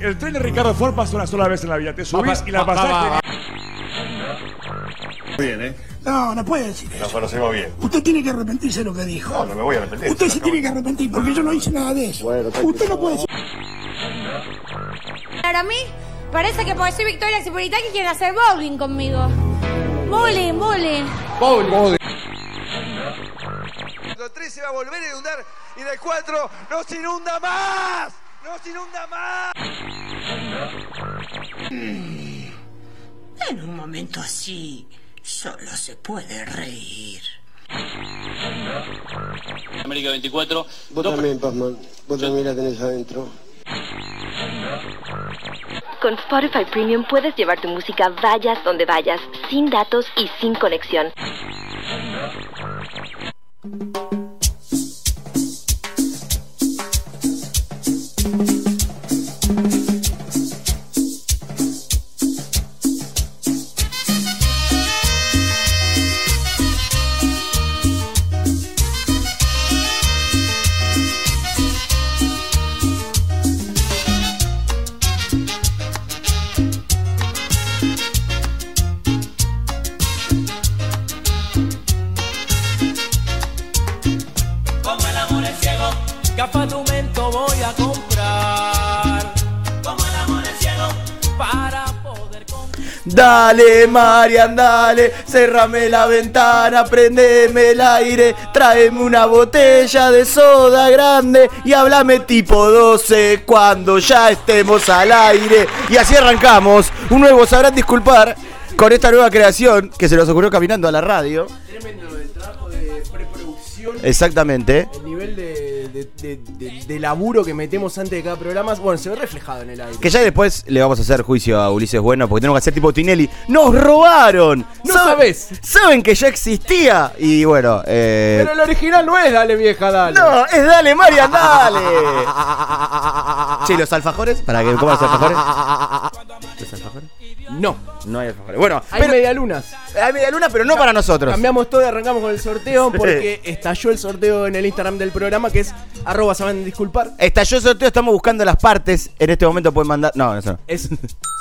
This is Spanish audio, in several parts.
El tren de Ricardo Ford pasa una sola vez en la vida. Te subís y la pasaste. Bien, ¿eh? No, no puede decir Nos eso. conocemos bien. Usted tiene que arrepentirse de lo que dijo. No, no me voy a arrepentir. Usted se tiene que arrepentir porque yo no hice nada de eso. Usted no puede decir. Para mí, parece que porque soy Victoria Cipolitaki quieren hacer bowling conmigo. Bowling, bowling. El 3 se va a volver a inundar y del 4 no se inunda más. No se inunda más. En un momento así, solo se puede reír. América 24. Vos también, Pazman. Vos también la tenés adentro. Con Spotify Premium puedes llevar tu música vayas donde vayas, sin datos y sin conexión. Dale, Marian, dale, cerrame la ventana, prendeme el aire, tráeme una botella de soda grande y háblame tipo 12 cuando ya estemos al aire. Y así arrancamos, un nuevo sabrán disculpar con esta nueva creación que se nos ocurrió caminando a la radio. Tremendo el trabajo de preproducción. Exactamente. El nivel de, de- de- de- de laburo que metemos antes de cada programa, bueno, se ve reflejado en el aire. Que ya después le vamos a hacer juicio a Ulises Bueno porque tenemos que hacer tipo Tinelli. ¡Nos robaron! No ¿Sabe- sabés. Saben que ya existía. Y bueno, eh. Pero el original no es Dale Vieja, Dale. No, es Dale, Marian, dale. che, ¿los alfajores? ¿Para que coman los alfajores? No. No hay alfajores. Bueno, Hay pero- medialunas. hay media luna, pero no para nosotros. Cambiamos todo y arrancamos con el sorteo porque estalló el sorteo en el Instagram del programa que es arroba saben disculpar. Estalló el sorteo, estamos buscando las partes. En este momento pueden mandar. No, eso no. Es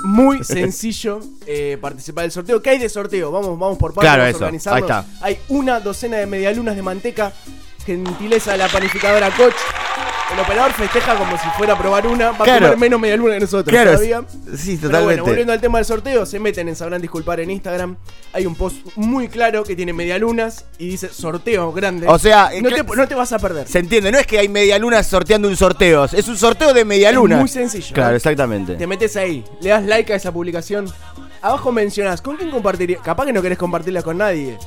muy sencillo eh, participar del sorteo. ¿Qué hay de sorteo? Vamos, vamos por partes, Claro, vamos eso. organizarnos. Ahí está. Hay una docena de medialunas de manteca. Gentileza de la panificadora Coach. El operador festeja como si fuera a probar una. Va a comer menos medialuna que nosotros Claro, todavía. sí, Pero totalmente. bueno, volviendo al tema del sorteo, se meten en Sabrán Disculpar en Instagram. Hay un post muy claro que tiene medialunas y dice sorteo grande. O sea, no, te, no te vas a perder. Se entiende, no es que hay media luna sorteando un sorteo, es un sorteo de media luna. Es muy sencillo. Claro, ¿no? exactamente. Te metes ahí, le das like a esa publicación. Abajo mencionás, ¿con quién compartirías? Capaz que no querés compartirla con nadie.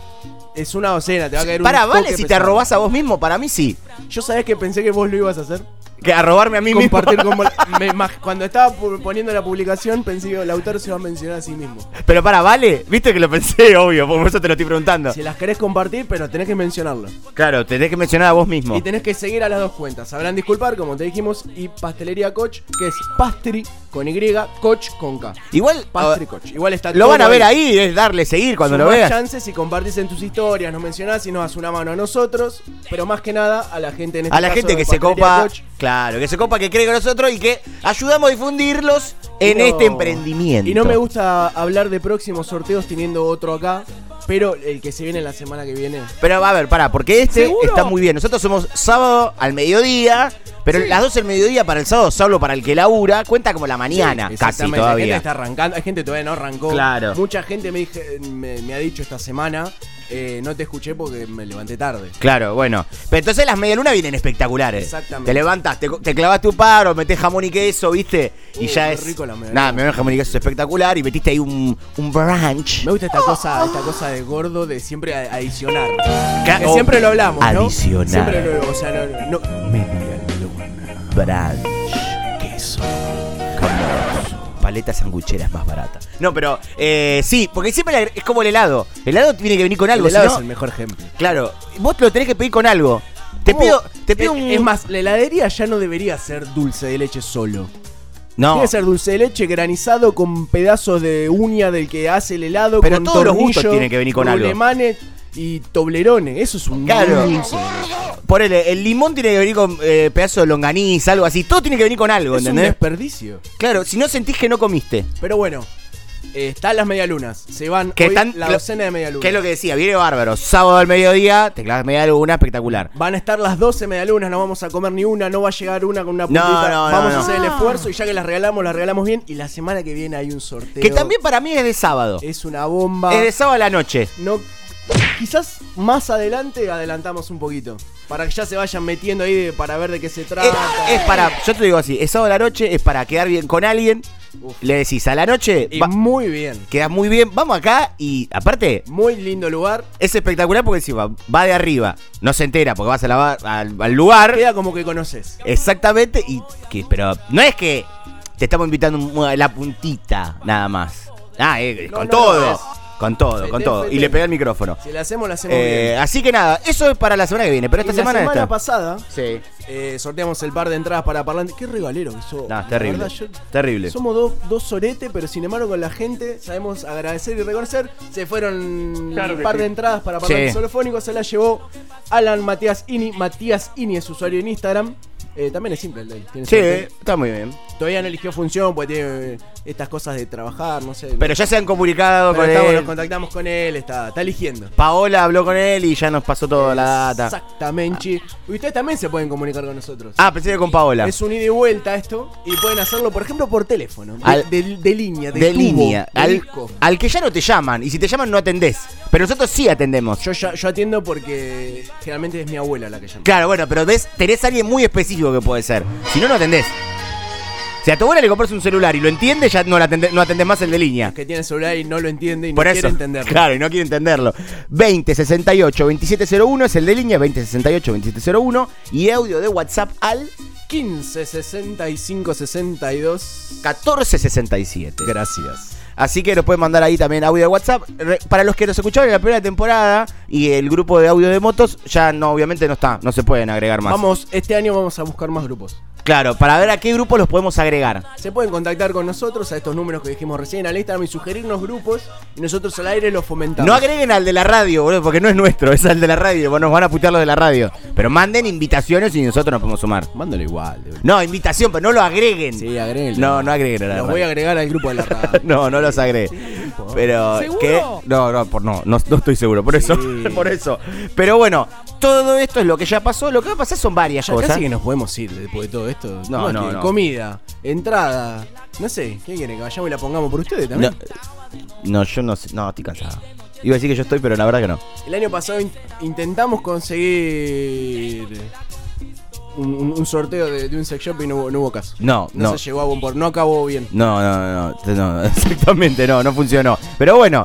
Es una docena, te va a caer un Para, vale toque si te pesado. arrobás a vos mismo, para mí sí. Yo sabés que pensé que vos lo ibas a hacer. Que a robarme a mí Compartir mismo. como- me cuando estaba poniendo la publicación pensé que el autor se va a mencionar a sí mismo. Pero para, vale, viste que lo pensé, obvio, por eso te lo estoy preguntando. Si las querés compartir, pero tenés que mencionarlo. Claro, tenés que mencionar a vos mismo. Y tenés que seguir a las dos cuentas. Sabrán disculpar, como te dijimos, y Pastelería Coach, que es Pastry con Y, Coach con K. Igual, Pastry ah, Coach. Igual está Lo van a ver ahí, es darle seguir cuando lo veas. chances si compartís en tus historias, nos mencionás y nos das una mano a nosotros, pero más que nada a la gente en este A la caso gente que se copa, Coach. Claro, que se copa, que cree con nosotros y que ayudamos a difundirlos en No. este emprendimiento. Y no me gusta hablar de próximos sorteos teniendo otro acá, pero el que se viene la semana que viene. Pero a ver, pará, porque este ¿Seguro? está muy bien. Nosotros somos sábado al mediodía, pero las 12 del mediodía para el sábado, solo para el que labura, cuenta como la mañana, Sí, casi exactamente. Hay gente todavía. está arrancando, hay gente que todavía no arrancó. Claro. Mucha gente me, dije- me, me ha dicho esta semana, eh, no te escuché porque me levanté tarde. Claro, bueno. Pero entonces las medialunas vienen espectaculares. Exactamente. Te levantas, te, te clavaste un paro, metés jamón y queso, ¿viste? Y Uh, ya qué es. rico la medialuna. Nada, me ven jamón y queso es espectacular y metiste ahí un, un brunch. Me gusta esta cosa, esta cosa de gordo de siempre a- adicionar. Ca- Que siempre lo hablamos, ¿no? adicionar. Siempre lo, o sea, no, no- Brunch. Queso. Jamón. Paletas sangucheras más baratas. No, pero eh, sí, porque siempre es como el helado. El helado tiene que venir con algo. el helado si no- es el mejor ejemplo. Claro, vos lo tenés que pedir con algo. Te pido, te pido es, un. es más, la heladería ya no debería ser dulce de leche solo. no. Tiene que ser dulce de leche granizado con pedazos de uña del que hace el helado. Pero con todos los gustos tienen que venir con algo. rulemanes. Y Toblerone. Eso es un Claro. dulce. Por el, el limón tiene que venir con eh, pedazo de longaniza, algo así. Todo tiene que venir con algo, Es un desperdicio. Claro, si no sentís que no comiste. Pero bueno, eh, están las medialunas. Se van Que hoy están- la docena de medialunas. ¿Qué es lo que decía? Viene bárbaro. Sábado al mediodía, te clavas media luna espectacular. Van a estar las 12 medialunas, no vamos a comer ni una, no va a llegar una con una No, puntita. no, no, vamos no. a hacer el esfuerzo y ya que las regalamos, las regalamos bien. Y la semana que viene hay un sorteo. Que también para mí es de sábado. es una bomba. Es de sábado a la noche. No, quizás más adelante adelantamos un poquito. Para que ya se vayan metiendo ahí de- para ver de qué se trata. Es, es para, yo te digo así, es sábado a la noche, es para quedar bien con alguien. Le decís a la noche, Y va- muy bien. quedas muy bien, vamos acá y aparte Muy lindo lugar. es espectacular porque encima va de arriba, no se entera porque vas a la bar- al, al lugar. Queda como que conoces. Exactamente, y que, pero no es que te estamos invitando un- a la puntita, nada más. Ah, eh, No, con no, todo. no, con todo, Fete, con todo. fete. Y le pegué el micrófono. Si la hacemos, la hacemos Eh, bien. así que nada, eso es para la semana que viene, pero esta Y la semana, semana está. pasada Sí. eh, sorteamos el par de entradas para parlante. Qué regalero que sos. No, La es terrible. verdad, yo- Terrible. Somos dos, dos soretes, pero sin embargo con la gente sabemos agradecer y reconocer. Se fueron Claro un par sí. de entradas para parlantes Sí. solofónicos. Se las llevó Alan Matías Ini. Matías Ini es usuario en Instagram. Eh, también es simple el de él. tiene Sí, suerte. está muy bien. Todavía no eligió función porque tiene eh, estas cosas de trabajar, no sé. Pero ya se han comunicado Pero con estamos, él. nos contactamos con él, está, está eligiendo. Paola habló con él y ya nos pasó toda la data. Exactamente. Y ustedes también se pueden comunicar con nosotros. Ah, pensé que con Paola. Es un ida y vuelta esto y pueden hacerlo, por ejemplo, por teléfono. De, Al- de- de línea, de, de tubo, línea. de Al, disco. al que ya no te llaman. Y si te llaman, no atendés. Pero nosotros sí atendemos. Yo, ya- yo atiendo porque generalmente es mi abuela la que llama. Claro, bueno, pero ves, tenés a alguien muy específico que puede ser. Si no, no atendés. Si a tu abuela le compras un celular y lo entiende, ya no, la atendés, no atendés más el de línea. Que tiene celular y no lo entiende y no Por quiere eso. entenderlo. Claro, y no quiere entenderlo. 2068 2701 es el de línea, 2068 2701 y audio de WhatsApp al 15 65 62. 1467. Gracias. Así que nos pueden mandar ahí también audio de WhatsApp. Para los que nos escucharon en la primera temporada y el grupo de audio de motos, ya no, obviamente no está, no se pueden agregar más. Vamos, este año vamos a buscar más grupos. Claro, para ver a qué grupo los podemos agregar. Se pueden contactar con nosotros a estos números que dijimos recién al Instagram y sugerirnos grupos y nosotros al aire los fomentamos. No agreguen al de la radio, boludo, porque no es nuestro, es al de la radio. Bueno, nos van a putear los de la radio. Pero manden invitaciones y nosotros nos podemos sumar. Mándalo igual. de- No, invitación, pero no lo agreguen. Sí, agréguenlo. No, no agreguen a la Los radio. voy a agregar al grupo de la radio. No, no los agregué. Pero ¿Seguro? ¿qué? No, no, por, no, no, no estoy seguro, por eso, Sí. por eso. Pero bueno, todo esto es lo que ya pasó. Lo que va a pasar son varias Ya cosas. casi que nos podemos ir después de todo esto. No, ¿Cómo no. Comida, entrada. No sé, ¿qué quieren? Que vayamos y la pongamos por ustedes también. No, no, yo no sé, no, estoy cansado. Iba a decir que yo estoy, pero la verdad que no. El año pasado in- intentamos conseguir un, un- un sorteo de, de un sex shop y no hubo, no hubo caso. No, No, no. se llegó a buen puerto, no acabó bien. No, no, no, no, exactamente no, no funcionó. Pero bueno,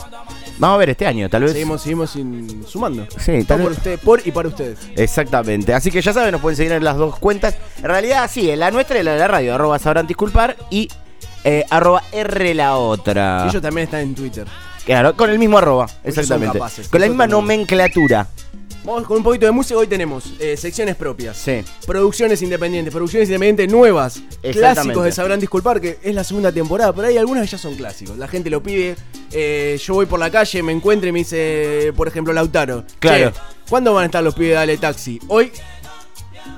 vamos a ver este año, tal vez. Seguimos, seguimos sin- sumando. Sí, Todo tal por vez. usted, por y para ustedes. Exactamente. Así que ya saben, nos pueden seguir en las dos cuentas. En realidad, sí, en la nuestra y la de la radio, arroba sabrán disculpar y eh, arroba R la otra. Ellos también están en Twitter. Claro, con el mismo arroba, exactamente. capaces, con la misma no. nomenclatura. Vamos con un poquito de música. Hoy tenemos eh, secciones propias. Sí. Producciones independientes, producciones independientes nuevas, clásicos de Sabrán Disculpar, que es la segunda temporada, pero hay algunas que ya son clásicos. La gente lo pide. eh, yo voy por la calle, me encuentro y me dice, por ejemplo, Lautaro. Claro. "Che, ¿Cuándo van a estar los pibes de Dale Taxi? Hoy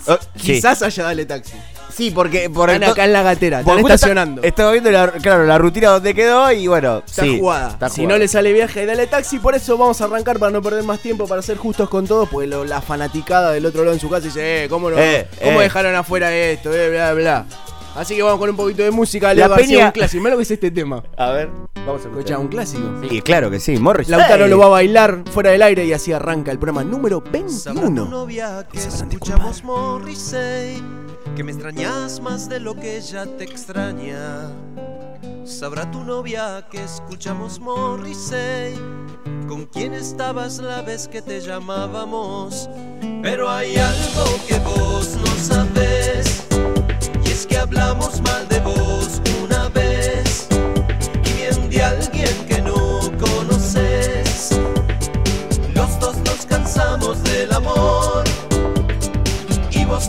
Oh, sí. quizás haya Dale Taxi. Sí, porque por Están acá en la gatera, están porque justo estacionando. está- Estaba viendo la, claro, la rutina donde quedó y bueno, Está sí, jugada. está si jugada. no le sale viaje, dale taxi. Por eso vamos a arrancar para no perder más tiempo, para ser justos con todos. Porque lo- la fanaticada del otro lado en su casa dice, eh, ¿cómo, no- Eh, ¿cómo eh. dejaron afuera esto? Eh, bla, bla. Así que vamos con un poquito de música. La Leo García, Peña- un clásico. Mira lo que es este tema. A ver, vamos a Escucha, un clásico. Sí, claro que sí, Morris. Lautaro lo va a bailar fuera del aire y así arranca el programa número Sabrá tu 21. novia que escuchamos Morrissey Que me extrañas más de lo que ella te extraña. Sabrá tu novia que escuchamos Morrissey Con quién estabas la vez que te llamábamos. Pero hay algo que vos no sabes Y es que hablamos mal de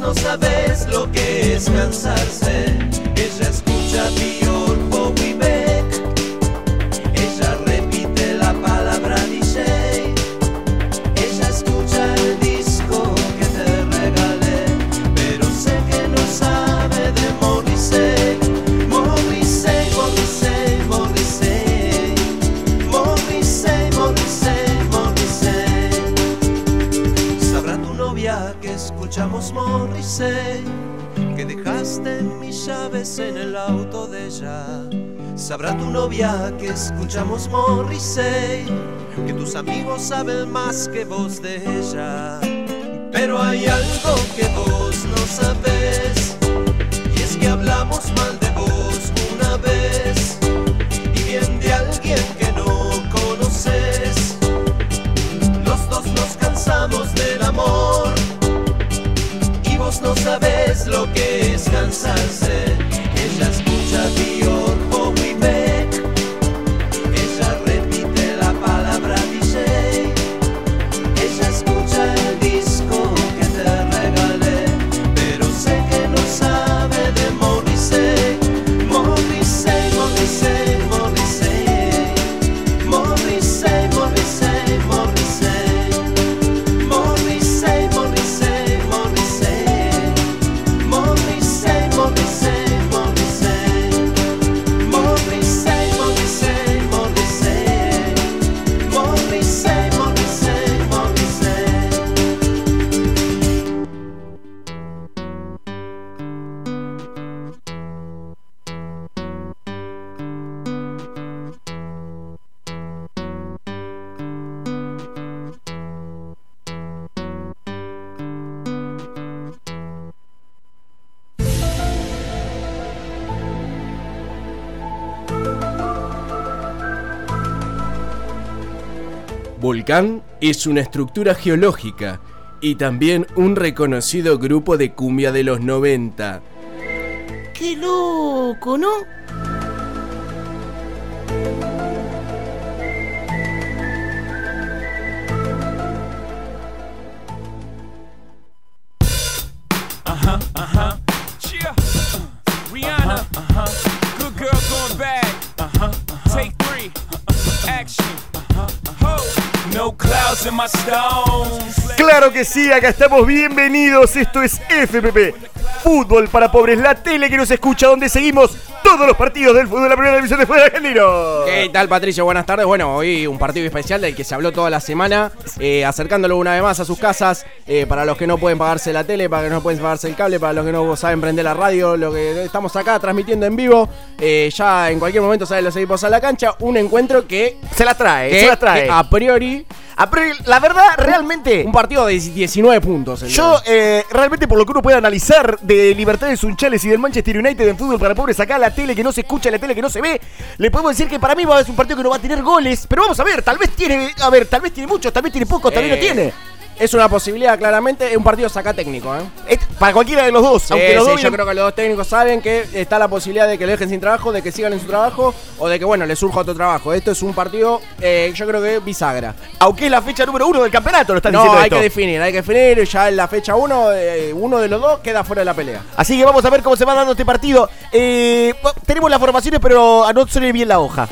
no sabes lo que es cansarse. Sabrá tu novia que escuchamos Morrissey, que tus amigos saben más que vos de ella. Pero hay algo que vos no sabes, y es que hablamos mal de vos una vez, y bien de alguien que no conoces. Los dos nos cansamos del amor, y vos no sabes lo que es cansarse. Volcán es una estructura geológica y también un reconocido grupo de cumbia de los 90. ¡Qué loco, ¿no? Claro que sí, acá estamos bienvenidos. Esto es FPP. Fútbol para pobres, la tele que nos escucha, donde seguimos todos los partidos del fútbol de la primera división de fútbol argentino. ¿Qué tal, Patricio? Buenas tardes. Bueno, hoy un partido especial del que se habló toda la semana, eh, acercándolo una vez más a sus casas. eh, para los que no pueden pagarse la tele, para los que no pueden pagarse el cable, para los que no saben prender la radio, lo que estamos acá transmitiendo en vivo. eh, ya en cualquier momento salen los equipos a la cancha. Un encuentro que Se la trae, que- se la trae. a priori, Ah, la verdad, realmente. un partido de 19 puntos. el Yo, eh, realmente, por lo que uno puede analizar de Libertades Sunchales y del Manchester United en fútbol para pobres, acá la tele que no se escucha, la tele que no se ve, le podemos decir que para mí va a ser un partido que no va a tener goles, pero vamos a ver, tal vez tiene, a ver, tal vez tiene muchos, tal vez tiene pocos, tal vez no Eh, tiene. Es una posibilidad, claramente. Es un partido saca técnico, ¿eh? Es para cualquiera de los dos, aunque Sí, los sí, dos yo vienen- creo que los dos técnicos saben que está la posibilidad de que lo dejen sin trabajo, de que sigan en su trabajo o de que, bueno, les surja otro trabajo. Esto es un partido, eh, yo creo que bisagra. aunque es la fecha número uno del campeonato, lo están No, diciendo hay esto. que definir, hay que definir. Ya en la fecha 1, uno de los dos queda fuera de la pelea. Así que vamos a ver cómo se va dando este partido. Eh, tenemos las formaciones, pero no suene bien la hoja.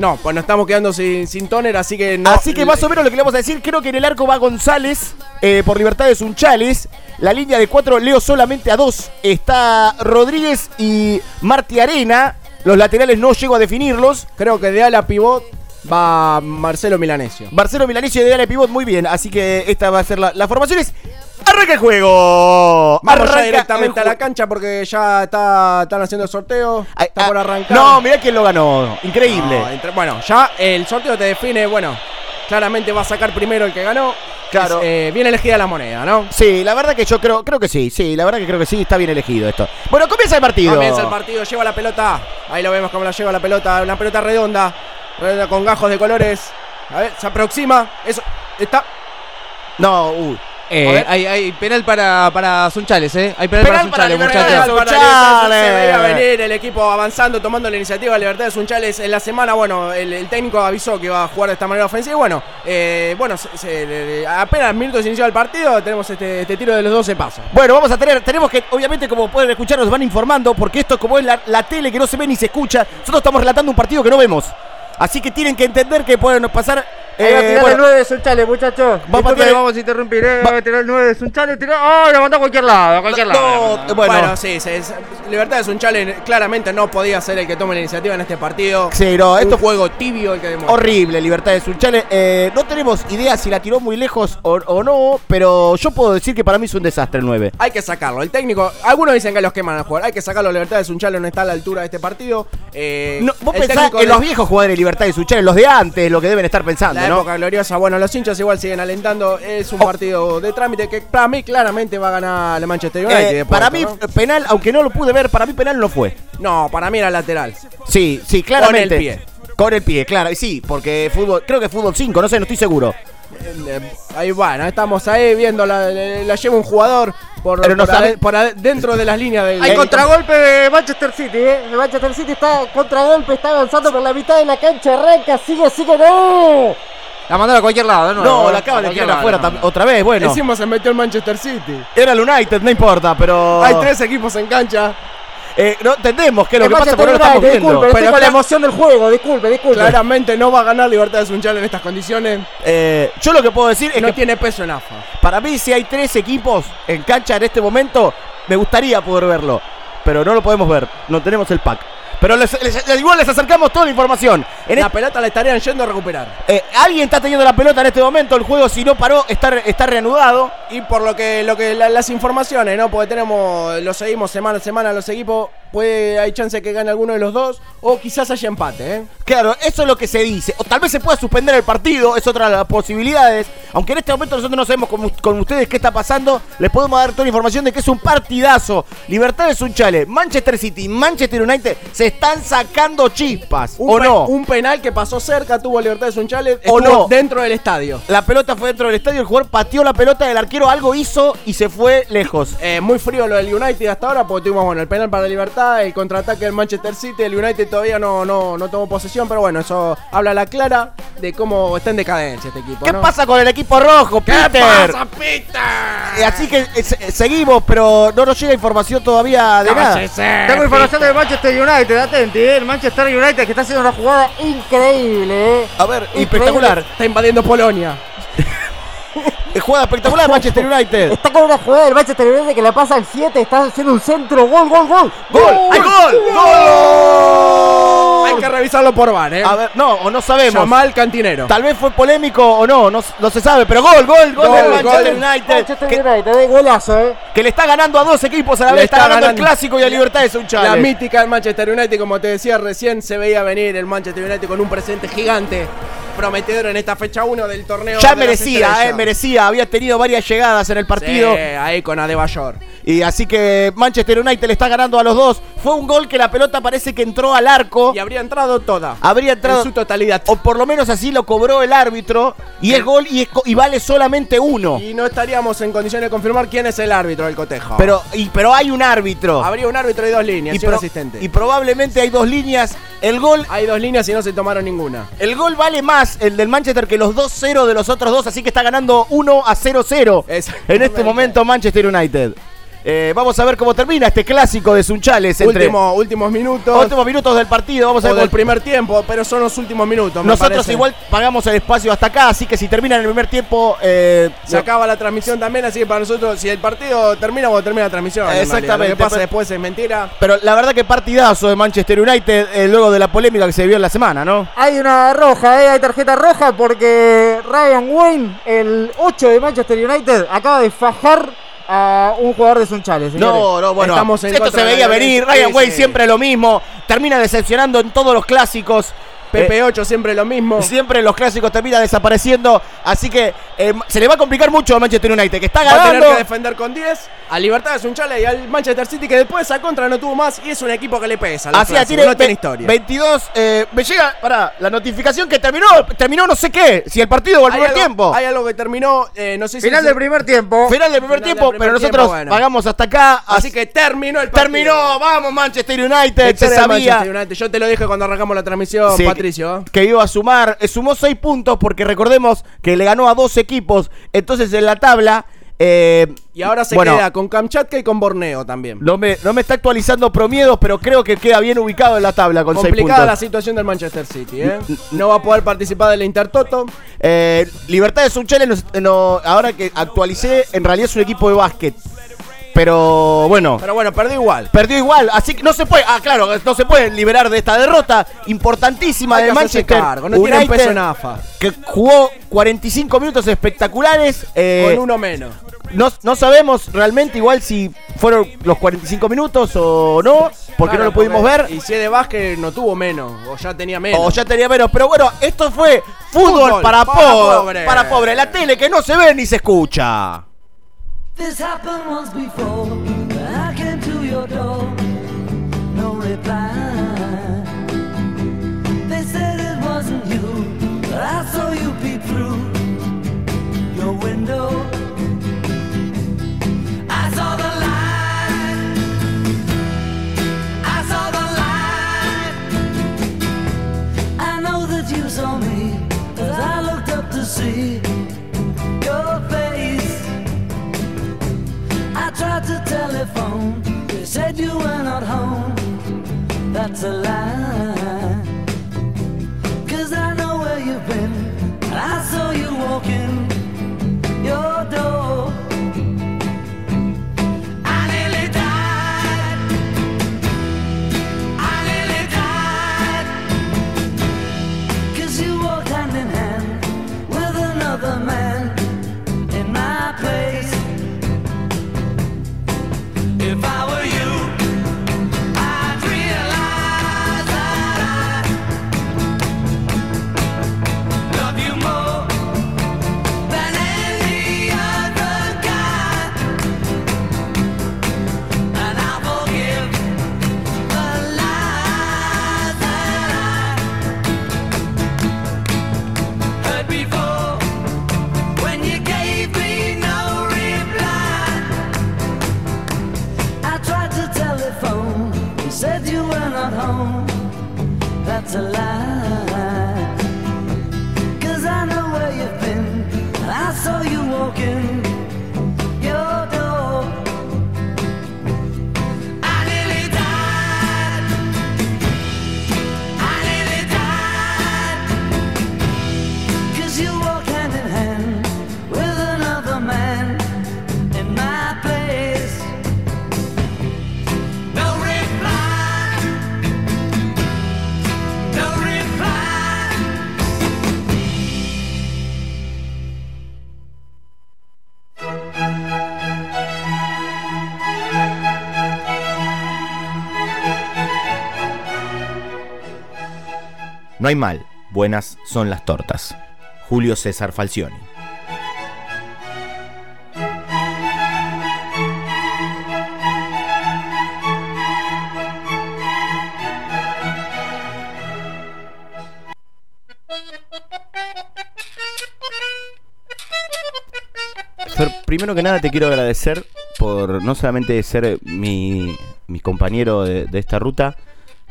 No, pues nos estamos quedando sin, sin toner, así que no. Así que más o menos lo que le vamos a decir, creo que en el arco va González, eh, por Libertades Unchales. La línea de cuatro leo solamente a dos. Está Rodríguez y Marti Arena. Los laterales no llego a definirlos. Creo que de ala pivot va Marcelo Milanesio. Marcelo Milanesio de Dale Pivot, muy bien. Así que esta va a ser la, las formaciones. ¡Arranca el juego! Vamos ya Arranca directamente a la cancha porque ya está, están haciendo el sorteo. Ay, Está ah, por arrancar. No, mirá quién lo ganó. Increíble. No, entre- bueno, ya el sorteo te define, bueno, claramente va a sacar primero el que ganó. Claro. Es, eh, bien elegida la moneda, ¿no? Sí, la verdad que yo creo, creo que sí, sí, la verdad que creo que sí, está bien elegido esto. Bueno, comienza el partido. Comienza el partido, lleva la pelota. Ahí lo vemos cómo la lleva la pelota. Una pelota redonda. Con gajos de colores. A ver, se aproxima. Eso. Está. No, uy. A Eh, ver. hay, hay penal para, para Sunchales, ¿eh? Hay penal, Penal para Sunchales, muchachos. Para Sunchales. Se veía venir el equipo avanzando, tomando la iniciativa. Libertad de Sunchales en la semana. Bueno, el, el técnico avisó que iba a jugar de esta manera ofensiva. Y bueno, eh, bueno se- se- le- apenas minutos iniciado el partido, tenemos este, este tiro de los 12 pasos. Bueno, vamos a tener, tenemos que, obviamente, como pueden escuchar, nos van informando, porque esto como es la, la tele que no se ve ni se escucha, nosotros estamos relatando un partido que no vemos. Así que tienen que entender que pueden pasar Va a Eh, tirar el bueno, 9 de Sunchales, muchachos. Va a Disculpe, vamos a interrumpir, ¿eh? Va a tirar el 9 de Sunchales, tiró. ¡Oh! Lo mandó a cualquier lado, a cualquier lado. no, bueno, Bueno, sí, se- Libertad de Sunchales claramente no podía ser el que tome la iniciativa en este partido. Sí, no, Un esto- juego tibio el que demuestra. horrible Libertad de Sunchales. Eh, no tenemos idea si la tiró muy lejos o, o no, pero yo puedo decir que para mí es un desastre el 9. Hay que sacarlo. El técnico, algunos dicen que los queman al jugar. Hay que sacarlo. Libertad de Sunchales no está a la altura de este partido. Eh, No, vos pensás en de- los viejos jugadores de Libertad de Sunchales, los de antes, lo que deben estar pensando, La ¿no? época gloriosa, bueno, los hinchas igual siguen alentando. Es un partido de trámite que para mí claramente va a ganar el Manchester United. Eh, para mí, ¿no? penal, aunque no lo pude ver, para mí penal no fue. No, para mí era lateral. Sí, sí, claramente. Con el pie. Con el pie, claro. Y sí, porque fútbol, creo que fútbol 5, no sé, no estoy seguro. Eh, Ahí bueno, estamos ahí viendo la, la- la lleva un jugador por, Pero no por sabe- ade- por ade- dentro de las líneas del. Hay contragolpe de Manchester City, ¿eh? El Manchester City está contragolpe, está avanzando por la mitad de la cancha, arranca, sigue, sigue, no. La mandaron a cualquier lado. No, ¿eh? la acaban de tirar afuera no, tam- otra vez, bueno. Encima se metió el Manchester City. Era el United, no importa, pero. Hay tres equipos en cancha. Eh, no entendemos qué es lo que pasa, pero no lo estamos viendo. disculpe, estoy Pero con la emoción del juego, disculpe, disculpe. Claramente no va a ganar Libertad de Sunchal en estas condiciones. Eh, yo lo que puedo decir es No que tiene peso en AFA. para mí, si hay tres equipos en cancha en este momento, me gustaría poder verlo. Pero no lo podemos ver, no tenemos el pack. Pero les- les- igual les acercamos toda la información. En La pelota la estarían yendo a recuperar. eh, alguien está teniendo la pelota en este momento. El juego, si no paró, está, está reanudado. Y por lo que, lo que la- las informaciones, ¿no? Porque tenemos, lo seguimos semana a semana los equipos. Puede, hay chance que gane alguno de los dos. O quizás haya empate, ¿eh? Claro, eso es lo que se dice. O tal vez se pueda suspender el partido, es otra de las posibilidades. Aunque en este momento nosotros no sabemos con, con ustedes qué está pasando, les podemos dar toda la información de que es un partidazo. Libertad de Sunchale, Manchester City, Manchester United se están sacando chispas. Un ¿O no? Un penal que pasó cerca, tuvo Libertad de Sunchales. ¿O estuvo no? Dentro del estadio. La pelota fue dentro del estadio, el jugador pateó la pelota, el arquero algo hizo y se fue lejos. Eh, muy frío lo del United hasta ahora porque tuvimos bueno, el penal para Libertad, el contraataque del Manchester City, el United todavía no, no, no tomó posesión, pero bueno, eso habla a la clara de cómo está en decadencia este equipo. ¿Qué ¿no? pasa con el equipo rojo, ¿Qué Peter? pasa, Peter? Eh, Así que eh, se- seguimos, pero no nos llega información todavía de nada. Tengo información del Manchester United, atenti, ¿eh? El Manchester United que está haciendo una jugada increíble, ¿eh? A ver, Increíble. espectacular. Está invadiendo Polonia. Eh, Jugada espectacular Manchester United. Está con una jugada del Manchester United que la pasa al 7, está haciendo un centro, gol, gol, gol. ¡Gol! ¡Hay gol! ¡Gol! Hay que revisarlo por VAR, ¿eh? A ver, no, o no sabemos. Yamal Cantinero. Tal vez fue polémico o no, no, no se sabe, pero gol, gol, gol, Gol, del Manchester gol. United. Manchester que, United, de golazo, ¿eh? que le está ganando a dos equipos a la Le vez, está, está ganando, el ganando. clásico y a Libertad de La Sunchales. mítica del Manchester United, como te decía recién, se veía venir el Manchester United con un presente gigante, prometedor en esta fecha 1 del torneo. Ya de merecía, eh, merecía, había tenido varias llegadas en el partido. Sí, ahí con Adebayor. Y así que Manchester United le está ganando a los dos. Fue un gol que la pelota parece que entró al arco. Y habría entrado toda. Habría entrado En su totalidad. O por lo menos así lo cobró el árbitro. Y es gol y, es y vale solamente uno. Y no estaríamos en condiciones de confirmar quién es el árbitro del cotejo. Pero, y, pero hay un árbitro. Habría un árbitro y dos líneas y, pro- asistente. y probablemente hay dos líneas. El gol, Hay dos líneas y no se tomaron ninguna. el gol vale más el del Manchester que los 2-0 de los otros dos. Así que está ganando 1 a 0-0 en este momento Manchester United. Eh, vamos a ver cómo termina este clásico de Sunchales entre Último- últimos minutos. últimos minutos del partido. Vamos a o ver del cómo- primer tiempo, pero son los últimos minutos. Nosotros parece. igual pagamos el espacio hasta acá, así que si termina en el primer tiempo, eh, Se acaba la transmisión también, así que para nosotros, si el partido termina, cuando termina la transmisión. Exactamente, Lo que pasa pero- después es mentira. Pero la verdad que partidazo de Manchester United eh, luego de la polémica que se vio en la semana, ¿no? Hay una roja, ¿eh? Hay tarjeta roja porque Ryan Wayne, el 8 de Manchester United, acaba de fajar a un jugador de Sunchales. señores. No, no, bueno, Estamos en esto se veía venir. Ryan sí. siempre lo mismo, termina decepcionando en todos los clásicos. Eh, PP8 siempre lo mismo. siempre los clásicos termina desapareciendo, así que eh, se le va a complicar mucho a Manchester United, que está Va a tener ganando. que defender con 10 a Libertad de Sunchale y al Manchester City que después esa contra no tuvo más y es un equipo que le pesa. los Así es, clásicos, tiene, no tiene historia. 22. eh, me llega, pará, la notificación que terminó, terminó no sé qué, si el partido o el primer algo- tiempo. Hay algo que terminó, eh, no sé si... Final del primer tiempo. Final del primer Final del tiempo, primer pero tiempo, nosotros bueno. pagamos hasta acá. Así que terminó el partido. terminó, vamos Manchester United, se sabía Manchester United. Yo te lo dije cuando arrancamos la transmisión, Sí, Patricio. que iba a sumar, eh, sumó 6 puntos porque recordemos que le ganó a dos equipos, entonces en la tabla Eh, Y ahora se bueno, queda con Kamchatka y con Borneo también. No me, no me está actualizando Promiedos, pero creo que queda bien ubicado en la tabla con 6 Complicada la puntos. situación del Manchester City, ¿eh? No va a poder participar del Intertoto. Eh, Libertad de Sunchales, no- ahora que actualicé, en realidad es un equipo de básquet. Pero bueno. Pero bueno, perdió igual. Perdió igual, así que no se puede, ah claro, no se puede liberar de esta derrota importantísima Hay Manchester cargo, no United, peso en AFA. que jugó 45 minutos espectaculares. eh, Con uno menos. no, no sabemos realmente igual si fueron los 45 minutos o no, porque no lo pudimos ver. Y si es de básquet, no tuvo menos. O ya tenía menos. O ya tenía menos, pero bueno, esto fue fútbol, Fútbol para, pobre. para pobre, la tele que no se ve ni se escucha. This happened once before. I came to your door, no reply. Tried to telephone, they said you were not home. That's a lie. Cause I know where you've been, and I saw you walking That's a hay mal, buenas son las tortas. Julio César Falcioni. Primero que nada te quiero agradecer por no solamente ser mi, compañero de esta ruta,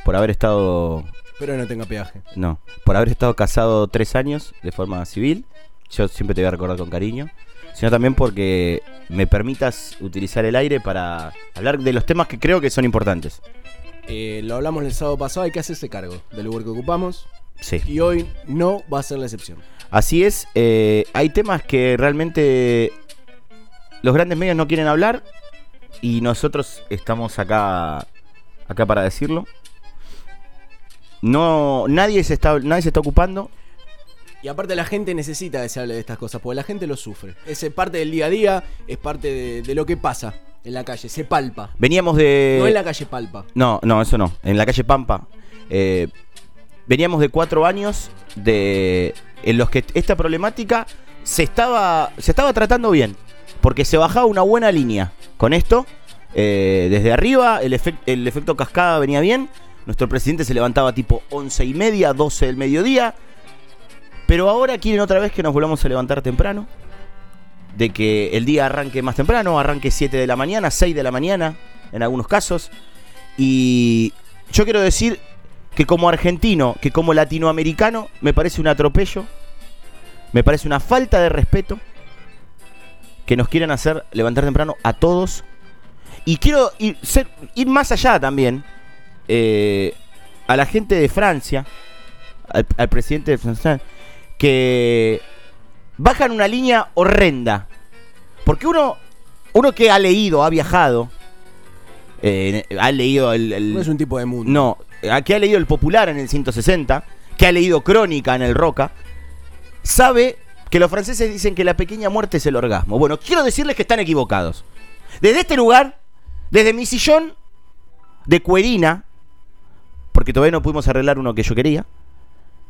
por haber estado Pero no tenga peaje. no, por haber estado casado tres años de forma civil. Yo siempre te voy a recordar con cariño. Sino también porque me permitas utilizar el aire para hablar de los temas que creo que son importantes. Eh, lo hablamos el sábado pasado, hay que hacerse cargo del lugar que ocupamos. Sí. Y hoy no va a ser la excepción. Así es, eh, hay temas que realmente los grandes medios no quieren hablar y nosotros estamos acá, acá para decirlo. No, nadie se está, nadie se está ocupando. Y aparte la gente necesita que se hable de estas cosas, porque la gente lo sufre. Es parte del día a día, es parte de, de lo que pasa en la calle, se palpa. Veníamos de. No en la calle palpa. No, no, eso no. En la calle Pampa. Eh, veníamos de cuatro años de en los que esta problemática se estaba, se estaba tratando bien. Porque se bajaba una buena línea. Con esto, eh, desde arriba, el efecto cascada venía bien. Nuestro presidente se levantaba tipo once y media, 12 del mediodía. Pero ahora quieren otra vez que nos volvamos a levantar temprano. De que el día arranque más temprano, arranque 7 de la mañana, 6 de la mañana, en algunos casos. Y yo quiero decir que como argentino, que como latinoamericano, me parece un atropello, me parece una falta de respeto que nos quieren hacer levantar temprano a todos. Y quiero ir, ir más allá también eh, a la gente de Francia, al, al presidente de Francia, que bajan una línea horrenda. Porque uno, uno que ha leído, ha viajado, eh, ha leído el, el- No es un tipo de mundo. no, a- que ha leído el Popular en el 160, que ha leído Crónica en el Roca, sabe que los franceses dicen que la pequeña muerte es el orgasmo. Bueno, quiero decirles que están equivocados. Desde este lugar, desde mi sillón de cuerina, porque todavía no pudimos arreglar uno que yo quería,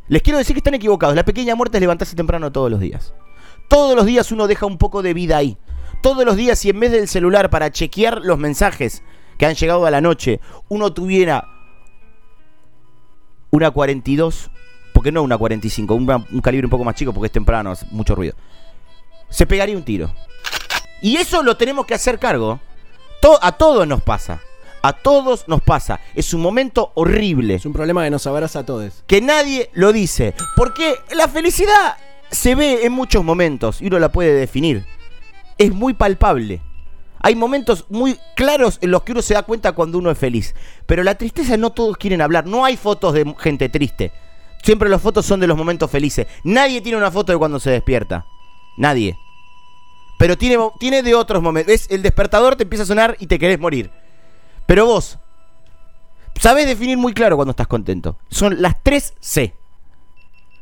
les quiero decir que están equivocados. La pequeña muerte es levantarse temprano todos los días. Todos los días uno deja un poco de vida ahí. Todos los días, si en vez del celular para chequear los mensajes que han llegado a la noche, uno tuviera una 42, porque no una 45, una- un calibre un poco más chico porque es temprano, hace mucho ruido. Se pegaría un tiro. Y eso lo tenemos que hacer cargo. A todos nos pasa. A todos nos pasa. Es un momento horrible. Es un problema que nos abraza a todos. Que nadie lo dice. Porque la felicidad se ve en muchos momentos y uno la puede definir. Es muy palpable. Hay momentos muy claros en los que uno se da cuenta cuando uno es feliz. Pero la tristeza no todos quieren hablar. No hay fotos de gente triste. Siempre las fotos son de los momentos felices. Nadie tiene una foto de cuando se despierta. Nadie. Pero tiene, tiene de otros momentos. ¿Ves? El despertador te empieza a sonar y te querés morir. Pero vos, sabés definir muy claro cuando estás contento. Son las 3 C.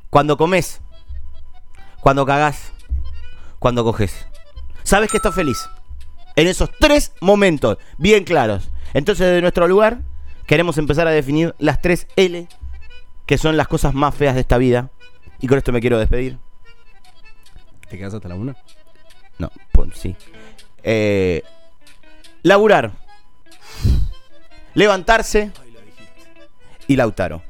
Cuando comes, cuando cagás, cuando coges. Sabes que estás feliz. En esos tres momentos, bien claros. Entonces, de nuestro lugar, queremos empezar a definir las 3 L, que son las cosas más feas de esta vida. Y con esto me quiero despedir. ¿Te quedas hasta la una? No, pues sí. Eh, laburar. Levantarse. Y Lautaro.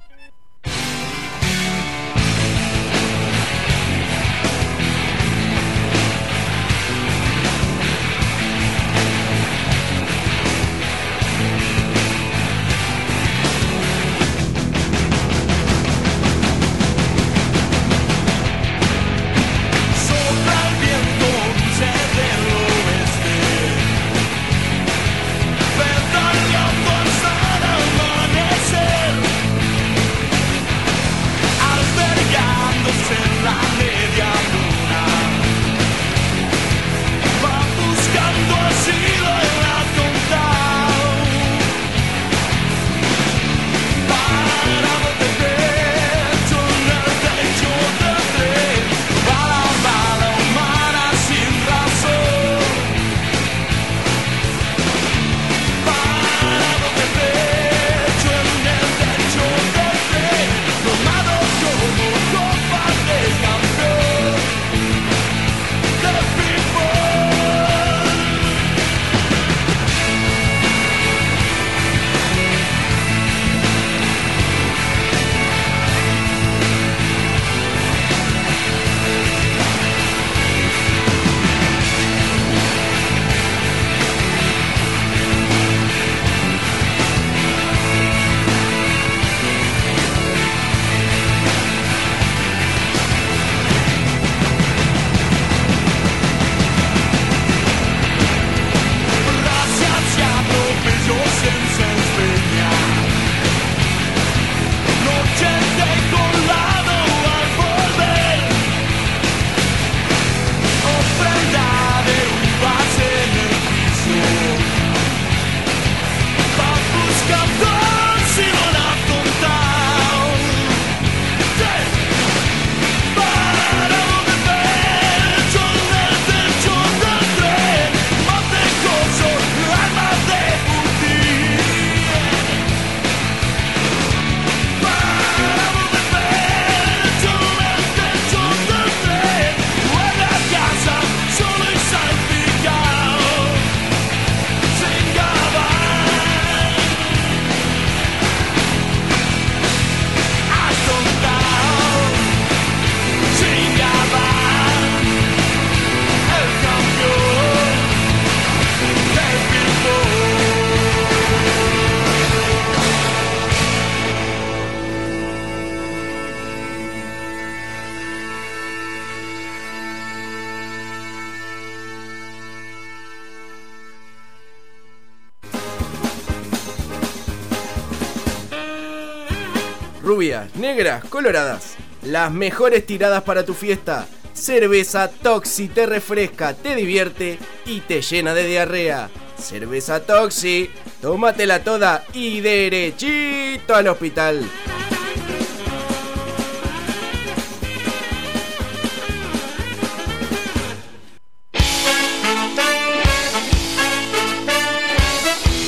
Coloradas. Las mejores tiradas para tu fiesta. Cerveza Toxi te refresca, te divierte y te llena de diarrea. Cerveza Toxi, tómatela toda y derechito al hospital.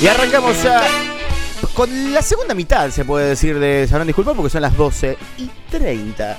Y arrancamos ya con la segunda mitad, se puede decir, de Sabrán Disculpar, porque son las 12 y 30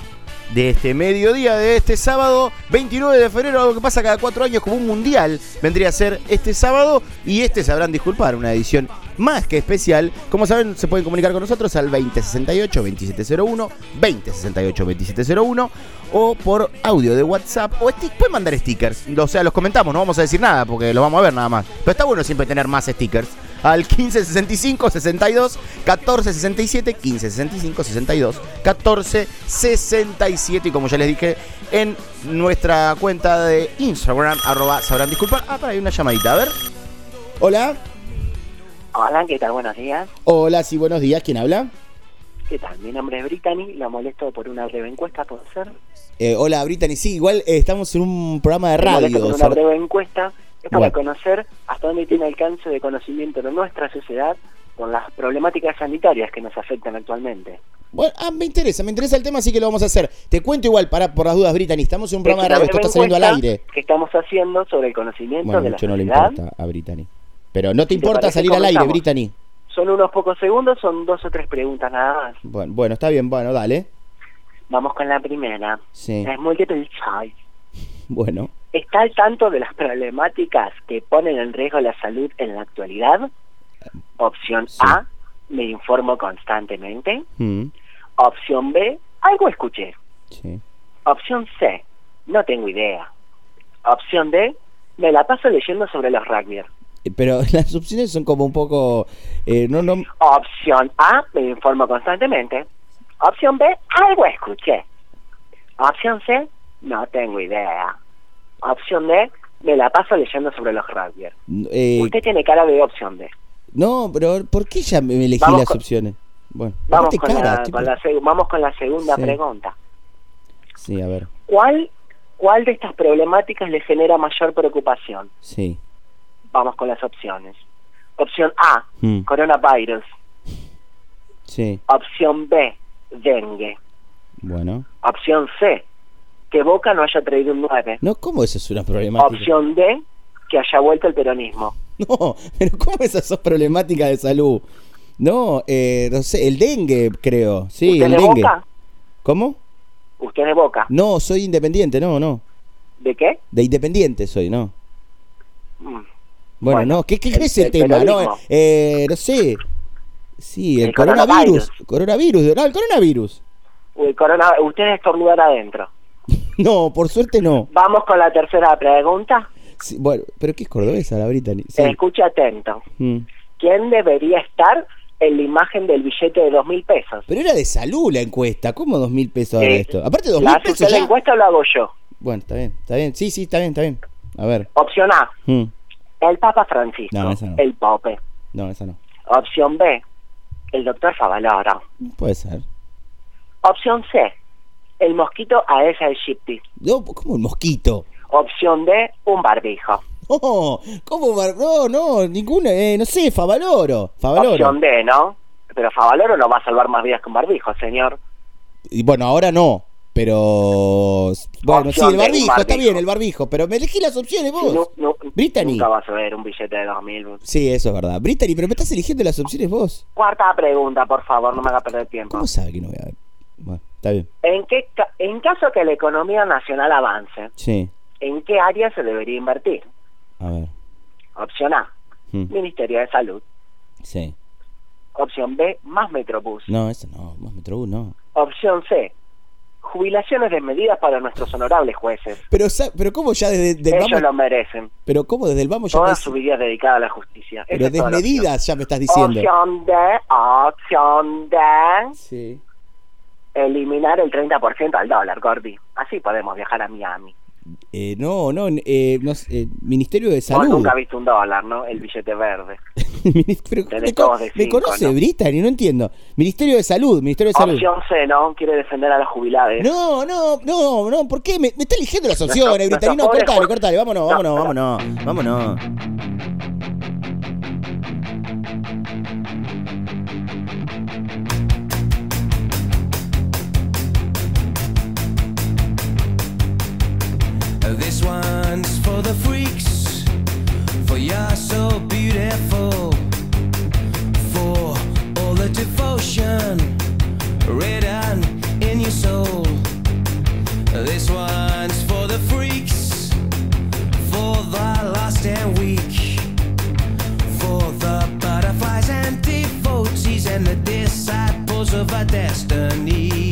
de este mediodía, de este sábado 29 de febrero, algo que pasa cada cuatro años como un mundial, vendría a ser este sábado, y este Sabrán Disculpar, una edición más que especial. Como saben, se pueden comunicar con nosotros al 2068-2701, 2068-2701, o por audio de WhatsApp, o pueden mandar stickers, o sea, los comentamos, no vamos a decir nada, porque los vamos a ver nada más. Pero está bueno siempre tener más stickers al 1565 62 14 67 15 65 62 14 67 y como ya les dije en nuestra cuenta de Instagram arroba sabrán disculpar. Ah para hay una llamadita. A ver. Hola. Hola, ¿qué tal? Buenos días. hola sí buenos días. Quién habla ¿Qué tal? Mi nombre es Brittany, la molesto por una breve encuesta, ¿puede ser? Eh, hola Brittany. Sí igual eh, estamos en un programa de Me radio por una breve encuesta es para Bueno. conocer hasta dónde tiene alcance de conocimiento de nuestra sociedad con las problemáticas sanitarias que nos afectan actualmente. Bueno, ah, me interesa, me interesa el tema, así que lo vamos a hacer. Te cuento igual, para por las dudas, Brittany, estamos en un programa de radio, esto está saliendo al aire. que estamos haciendo sobre el conocimiento Bueno, de la mucho no le importa a Brittany. Pero no te Si importa salir al aire. Brittany. Son unos pocos segundos, son dos o tres preguntas nada más. Bueno, bueno, está bien, bueno, dale. Vamos con la primera. Sí. Es multiple choice. Bueno. ¿Está al tanto de las problemáticas que ponen en riesgo la salud en la actualidad? Opción A, me informo constantemente. Mm, Opción B, algo escuché. sí. Opción C, no tengo idea. Opción D, me la paso leyendo sobre los rugby. Eh, Pero las opciones son como un poco. eh, no, no. Opción A, me informo constantemente. Opción B, algo escuché. Opción C, no tengo idea. Opción D, me la paso leyendo sobre los rugby. eh, Usted tiene cara de opción D. no, pero ¿por qué ya me elegí Vamos las con- opciones? Bueno, Vamos con, cara, la, tipo- con la seg- vamos con la segunda Sí. pregunta. Sí, a ver. ¿Cuál, ¿Cuál de estas problemáticas le genera mayor preocupación? Sí. Vamos con las opciones. Opción A, Mm, coronavirus. sí, Opción B, dengue. bueno. Opción C, que Boca no haya traído un 9. No, ¿cómo eso es una problemática? Opción D, que haya vuelto el peronismo. No, pero ¿cómo esas son problemáticas de salud? No, eh, no sé, el dengue, creo. Sí, ¿Usted el de dengue. Boca? ¿Cómo? ¿Usted de Boca? No, soy independiente, no, no. ¿De qué? De independiente soy, no. Mm. Bueno, Bueno, no, ¿qué, qué, el- es el, el tema? No, peronismo. eh, no sé. Sí, el, El coronavirus. Coronavirus, no, el coronavirus. Uy, corona, usted estornudar adentro. No, por suerte no. Vamos con la tercera pregunta. Sí, bueno, pero ¿qué es cordobesa la Brittany? Sí. Escuche atento. Mm. ¿Quién debería estar en la imagen del billete de dos mil pesos? Pero era de salud la encuesta. ¿Cómo dos mil pesos ahora Eh, esto? Aparte, dos ¿La mil pesos la ya. encuesta o la hago yo? Bueno, está bien, está bien. Sí, sí, está bien, está bien. A ver. Opción A, Mm. el Papa Francisco, No, esa no. el Pope. No, esa no. Opción B, el doctor Favaloro. Puede ser. Opción C, el mosquito Aedes aegypti. No, ¿cómo el mosquito? Opción D, un barbijo. No, ¿cómo? bar- No, no, ninguna, eh, no sé, Favaloro. Favaloro. Opción D, ¿no? Pero Favaloro no va a salvar más vidas que un barbijo, señor. Y bueno, ahora no, pero. Bueno, Opción sí, el barbijo, está bien, el barbijo, pero me elegí las opciones vos. No- no- Brittany. Nunca vas a ver un billete de dos mil. Sí, eso es verdad. Brittany, pero me estás eligiendo las opciones vos. Cuarta pregunta, por favor, no me haga perder tiempo. ¿Cómo sabe que no voy a ver? Bueno, está bien. ¿En, qué en caso que la economía nacional avance, Sí, ¿en qué área se debería invertir? a ver. Opción A, Mm, Ministerio de Salud. Sí. Opción B, más Metrobús. No, eso no, más Metrobús no. Opción C, jubilaciones desmedidas para nuestros honorables jueces. Pero, pero ¿cómo ya desde, desde el Ellos vamos? lo merecen. Pero ¿cómo desde el vamos ya Toda me- su vida dedicada a la justicia. Pero Esa desmedidas ya me estás diciendo. Opción D, opción D, Sí. Eliminar el 30% al dólar, Gordy. Así podemos viajar a Miami. Eh, no, no, eh, no eh, Ministerio de Vos Salud. nunca has visto un dólar, ¿no? El billete verde. Pero, ¿Me, co- me conoce ¿no? Brittany? No entiendo. Ministerio de Salud, Ministerio de Salud. Opción C, ¿no? Quiere defender a los jubilados. No, no, no, no, ¿por qué? Me, me está eligiendo las opciones, Brittany. No, cortale, cortale, vámonos, No, vámonos, vámonos, vámonos. This one's for the freaks, for you're so beautiful, for all the devotion written in your soul. This one's for the freaks, for the lost and weak, for the butterflies and devotees and the disciples of our destiny.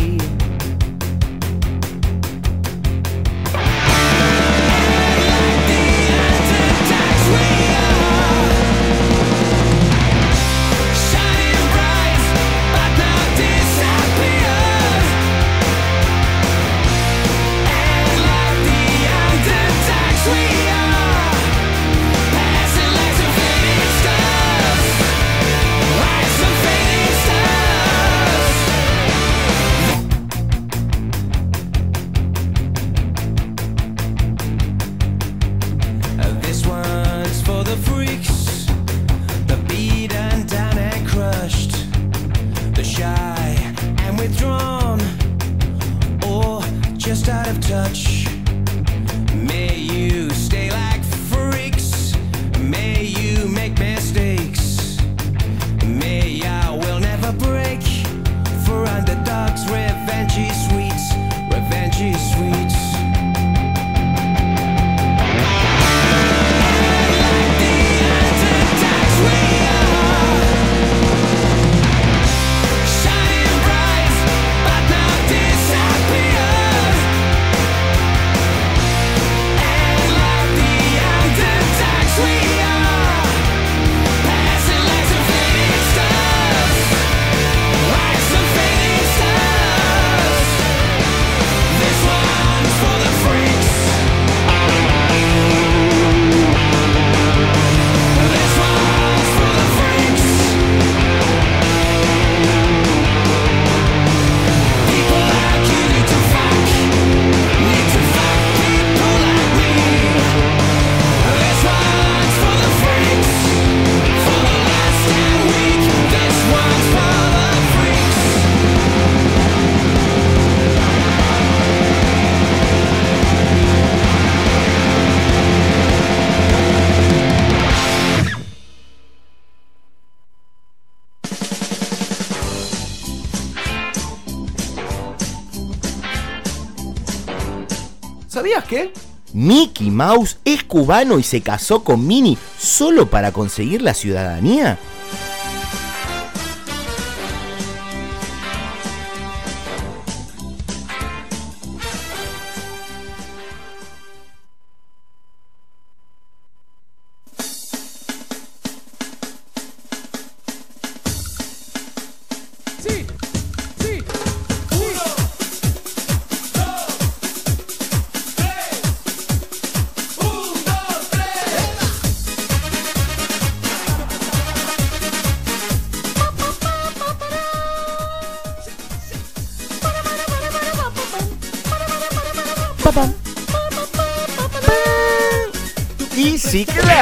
Qué? Mickey Mouse es cubano y se casó con Minnie solo para conseguir la ciudadanía.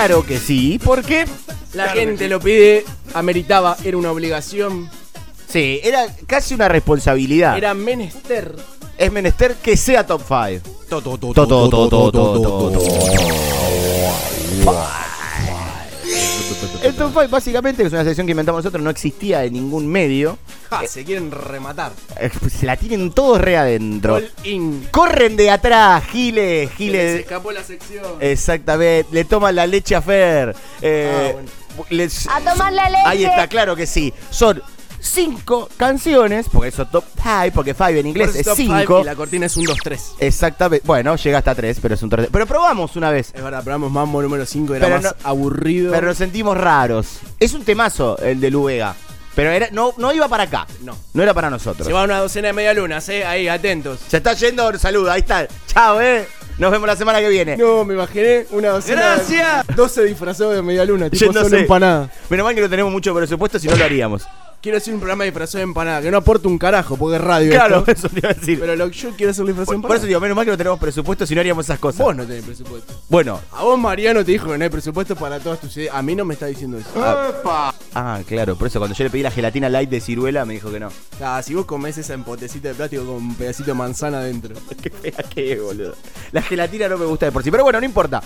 Claro que sí, porque La gente lo pide, ameritaba, era una obligación, sí, era casi una responsabilidad. era menester. Es menester que sea top 5. El top 5 básicamente que es una sección que inventamos nosotros, no existía en ningún medio. Ja, se quieren rematar. Eh, Se la tienen todos re adentro. Corren de atrás, Giles, Se Giles. escapó la sección. Exactamente, le toman la leche a Fer. Eh, les- A tomar la leche. Ahí está, claro que sí. Son cinco canciones, porque eso top 5, porque 5 en inglés Por es top five 5. Y la cortina es un 2-3. Exactamente. Bueno, llega hasta 3, pero es un 3. Pero probamos una vez. Es verdad, probamos Mambo número 5, era Pero más no- aburrido. Pero nos sentimos raros. Es un temazo el de Lu Vega. Pero era, no, no iba para acá. No. No era para nosotros. Se va una docena de medialunas, eh. Ahí, atentos. Se está yendo, saluda, ahí está. Chao, eh. Nos vemos la semana que viene. No, me imaginé una docena. Gracias. 12 disfrazados de medialuna, tipo Yéndose. solo empanada. Menos mal que no tenemos mucho presupuesto, si no lo haríamos. Quiero hacer un programa disfrazado de empanada, que no aporta un carajo, porque es radio. Claro, esto. eso te iba a decir. Pero lo que yo quiero hacer un disfrazado de empanada. por eso digo, menos mal que no tenemos presupuesto si no haríamos esas cosas. Vos no tenés presupuesto. Bueno. A vos, Mariano, te dijo que no hay presupuesto para todas tus ideas. A mí no me está diciendo eso. Ah, ah, claro, por eso cuando yo le pedí la gelatina light de ciruela me dijo que no. Ah, si vos comés esa empotecita de plástico con un pedacito de manzana adentro. Qué fea que es, boludo. La gelatina no me gusta de por sí, pero bueno, no importa.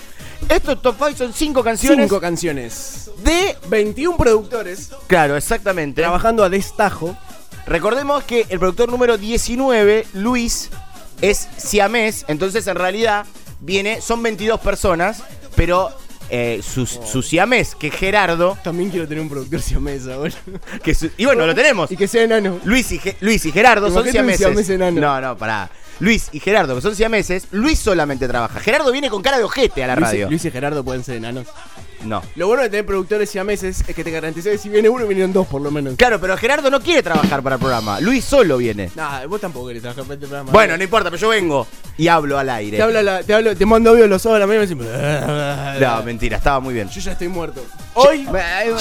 Estos top 5 son 5 canciones. Cinco canciones. De 21 productores. Claro, exactamente. Trabajando a destajo. Recordemos que el productor número 19, Luis, es siamés, entonces en realidad viene, son 22 personas, pero eh, su, su siamés, que es Gerardo. También quiero tener un productor. Que su- y bueno, lo tenemos. Y que sea enano. Luis y, Ge- Luis y Gerardo son un siameses. siamés enano. No, no, pará. Luis y Gerardo, que son siameses, Luis solamente trabaja. Gerardo viene con cara de ojete a la Luis, radio. Luis y Gerardo pueden ser enanos. No. Lo bueno de tener productores siameses es que te garantiza que si viene uno, vienen dos por lo menos. Claro, pero Gerardo no quiere trabajar para el programa. Luis solo viene. Nah, vos tampoco querés trabajar para este programa. Bueno, no importa, pero yo vengo y hablo al aire. Te, habla la- te, hablo, te mando audio los sábados a la mañana y me decís, No, mentira, estaba muy bien. Yo ya estoy muerto. Hoy,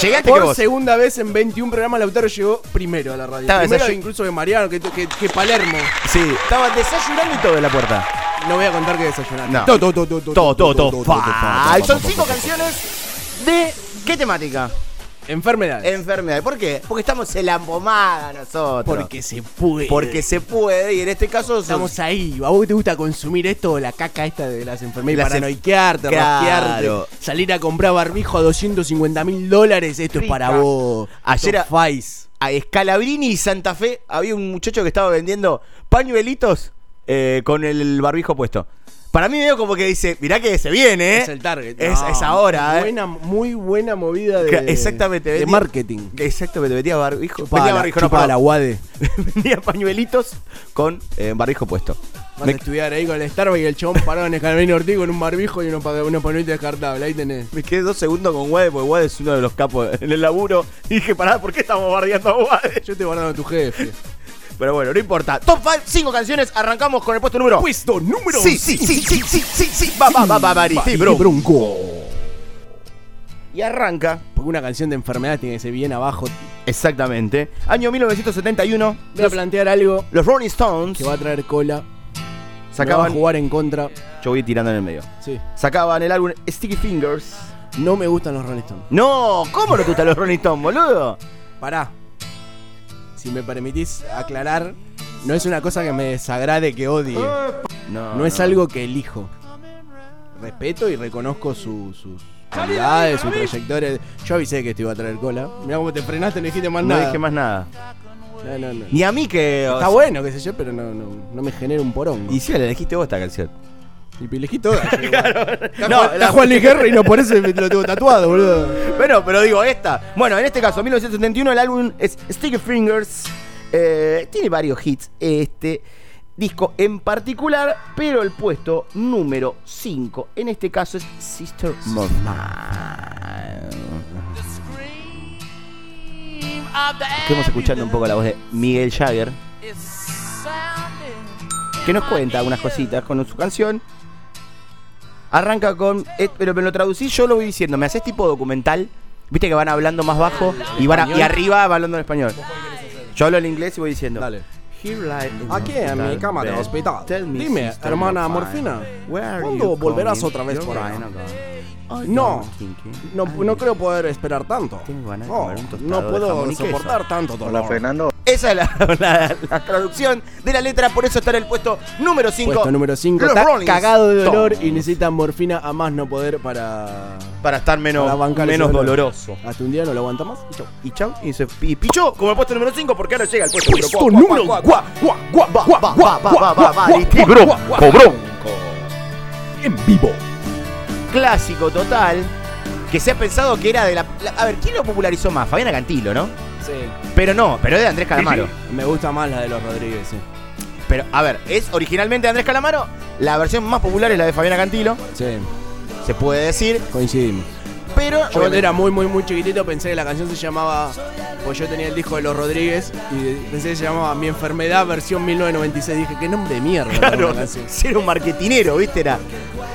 Llegaste por que vos. segunda vez en 21 programas, Lautaro llegó primero a la radio. Estaba primero incluso que Mariano, que, que, que Palermo. Sí, estaba desayunando y todo en la puerta. No voy a contar que desayunaste. No. Todo, todo, todo, todo, Todo, todo, todo. todo, Fa- todo, Son todo, cinco todo, canciones de. ¿Qué temática? Enfermedades. Enfermedad. ¿Por qué? Porque estamos en la pomada nosotros. Porque se puede. Porque se puede, y en este caso son- Estamos ahí. ¿A vos te gusta consumir esto, la caca esta de las enfermedades? Las en- Paranoiquearte, Claro. salir a comprar barbijo a 250 mil dólares. Esto es para vos. Ayer a, a Scalabrini y Santa Fe había un muchacho que estaba vendiendo pañuelitos eh, con el barbijo puesto. Para mí veo como que dice, mirá que se viene, ¿eh? Es el target. Es, No, es ahora, ¿eh? buena, Muy buena movida de, Que- Exactamente. de vendía- marketing. Exactamente, vendía barbijo. Chupaba vendía la- no, guade. vendía pañuelitos con eh, barbijo puesto. Vas Me, a estudiar ahí con el Starbucks y el chabón parado en el Carmen Ortiz con un barbijo y unos unos pañuelitos descartables. Ahí tenés. me quedé dos segundos con Wade, porque Wade es uno de los capos en el laburo. Y dije, pará, ¿por qué estamos bardeando a Wade? Yo te guardando a tu jefe. Pero bueno, no importa. Top 5, 5 canciones. Arrancamos con el puesto número. Puesto número Sí, sí, sí, sí, sí, sí, sí. Va, va, va, va, Bariti bro. Bronco. Y arranca. Porque una canción de enfermedad tiene que ser bien abajo. Exactamente. Año 1971. Voy a plantear algo Los Rolling Stones que va a traer cola. sacaban. Me va a jugar en contra. Yo voy tirando en el medio. Sí. Sacaban el álbum Sticky Fingers. No me gustan los Rolling Stones. No, ¿cómo no te gustan los Rolling Stones, boludo? Pará. Si me permitís aclarar, no es una cosa que me desagrade que odie. No, No es algo que elijo. Respeto y reconozco su- sus cualidades, su trayectoria. Yo avisé que te iba a traer cola. Mira cómo te frenaste, no dijiste más No nada. dije más nada. No, no, no. Ni a mí que. o Está sea- bueno, qué sé yo, pero no, no, no me genera un porón. Y sí, le elegiste vos esta canción. Y elegí toda. Está, No, Juan- la- está Juan Luis Guerra y no por eso lo tengo tatuado, boludo. Bueno, pero digo, esta. Bueno, en este caso, 1971, el álbum es Sticky Fingers. Eh, tiene varios hits este disco en particular, pero el puesto número 5 en este caso es Sister Mother. Estamos escuchando un poco la voz de Miguel Jagger, que nos cuenta algunas cositas con su canción. Arranca con. eh, pero me lo traducí, yo lo voy diciendo. Me haces tipo documental. Viste que van hablando más bajo y, van a- y arriba va hablando en español. Yo hablo en inglés y voy diciendo. Dale. Aquí en mi cama de hospital. Dime, hermana Morfina, ¿cuándo volverás otra vez por acá? No, no, no creo poder esperar tanto. No, no puedo soportar tanto dolor. Hola, Fernando. Esa es la, la, la, traducción de la letra, por eso está en el puesto número 5. Puesto número 5. Está Rollins. cagado de dolor y necesita morfina a más no poder para. Para estar menos, para menos doloroso. Hasta un día no lo aguanta más. Y chau. Y chau. Y, se, y pichó como el puesto número 5 porque ahora llega el puesto, puesto número 4. En vivo. Clásico total. Que se ha pensado que era de la, la- A ver, ¿quién lo popularizó más? Fabiana Cantilo, ¿no? Sí. Pero no, pero es de Andrés Calamaro. Me gusta más la de los Rodríguez, sí. Pero, a ver, es originalmente de Andrés Calamaro. La versión más popular es la de Fabiana Cantilo. Sí, Se puede decir. coincidimos. Pero Yo cuando era muy, muy, muy chiquitito pensé que la canción se llamaba. Pues yo tenía el disco de los Rodríguez y pensé que se llamaba Mi enfermedad versión 1996. Dije, qué nombre de mierda. Claro, era un marketinero, ¿viste? Era.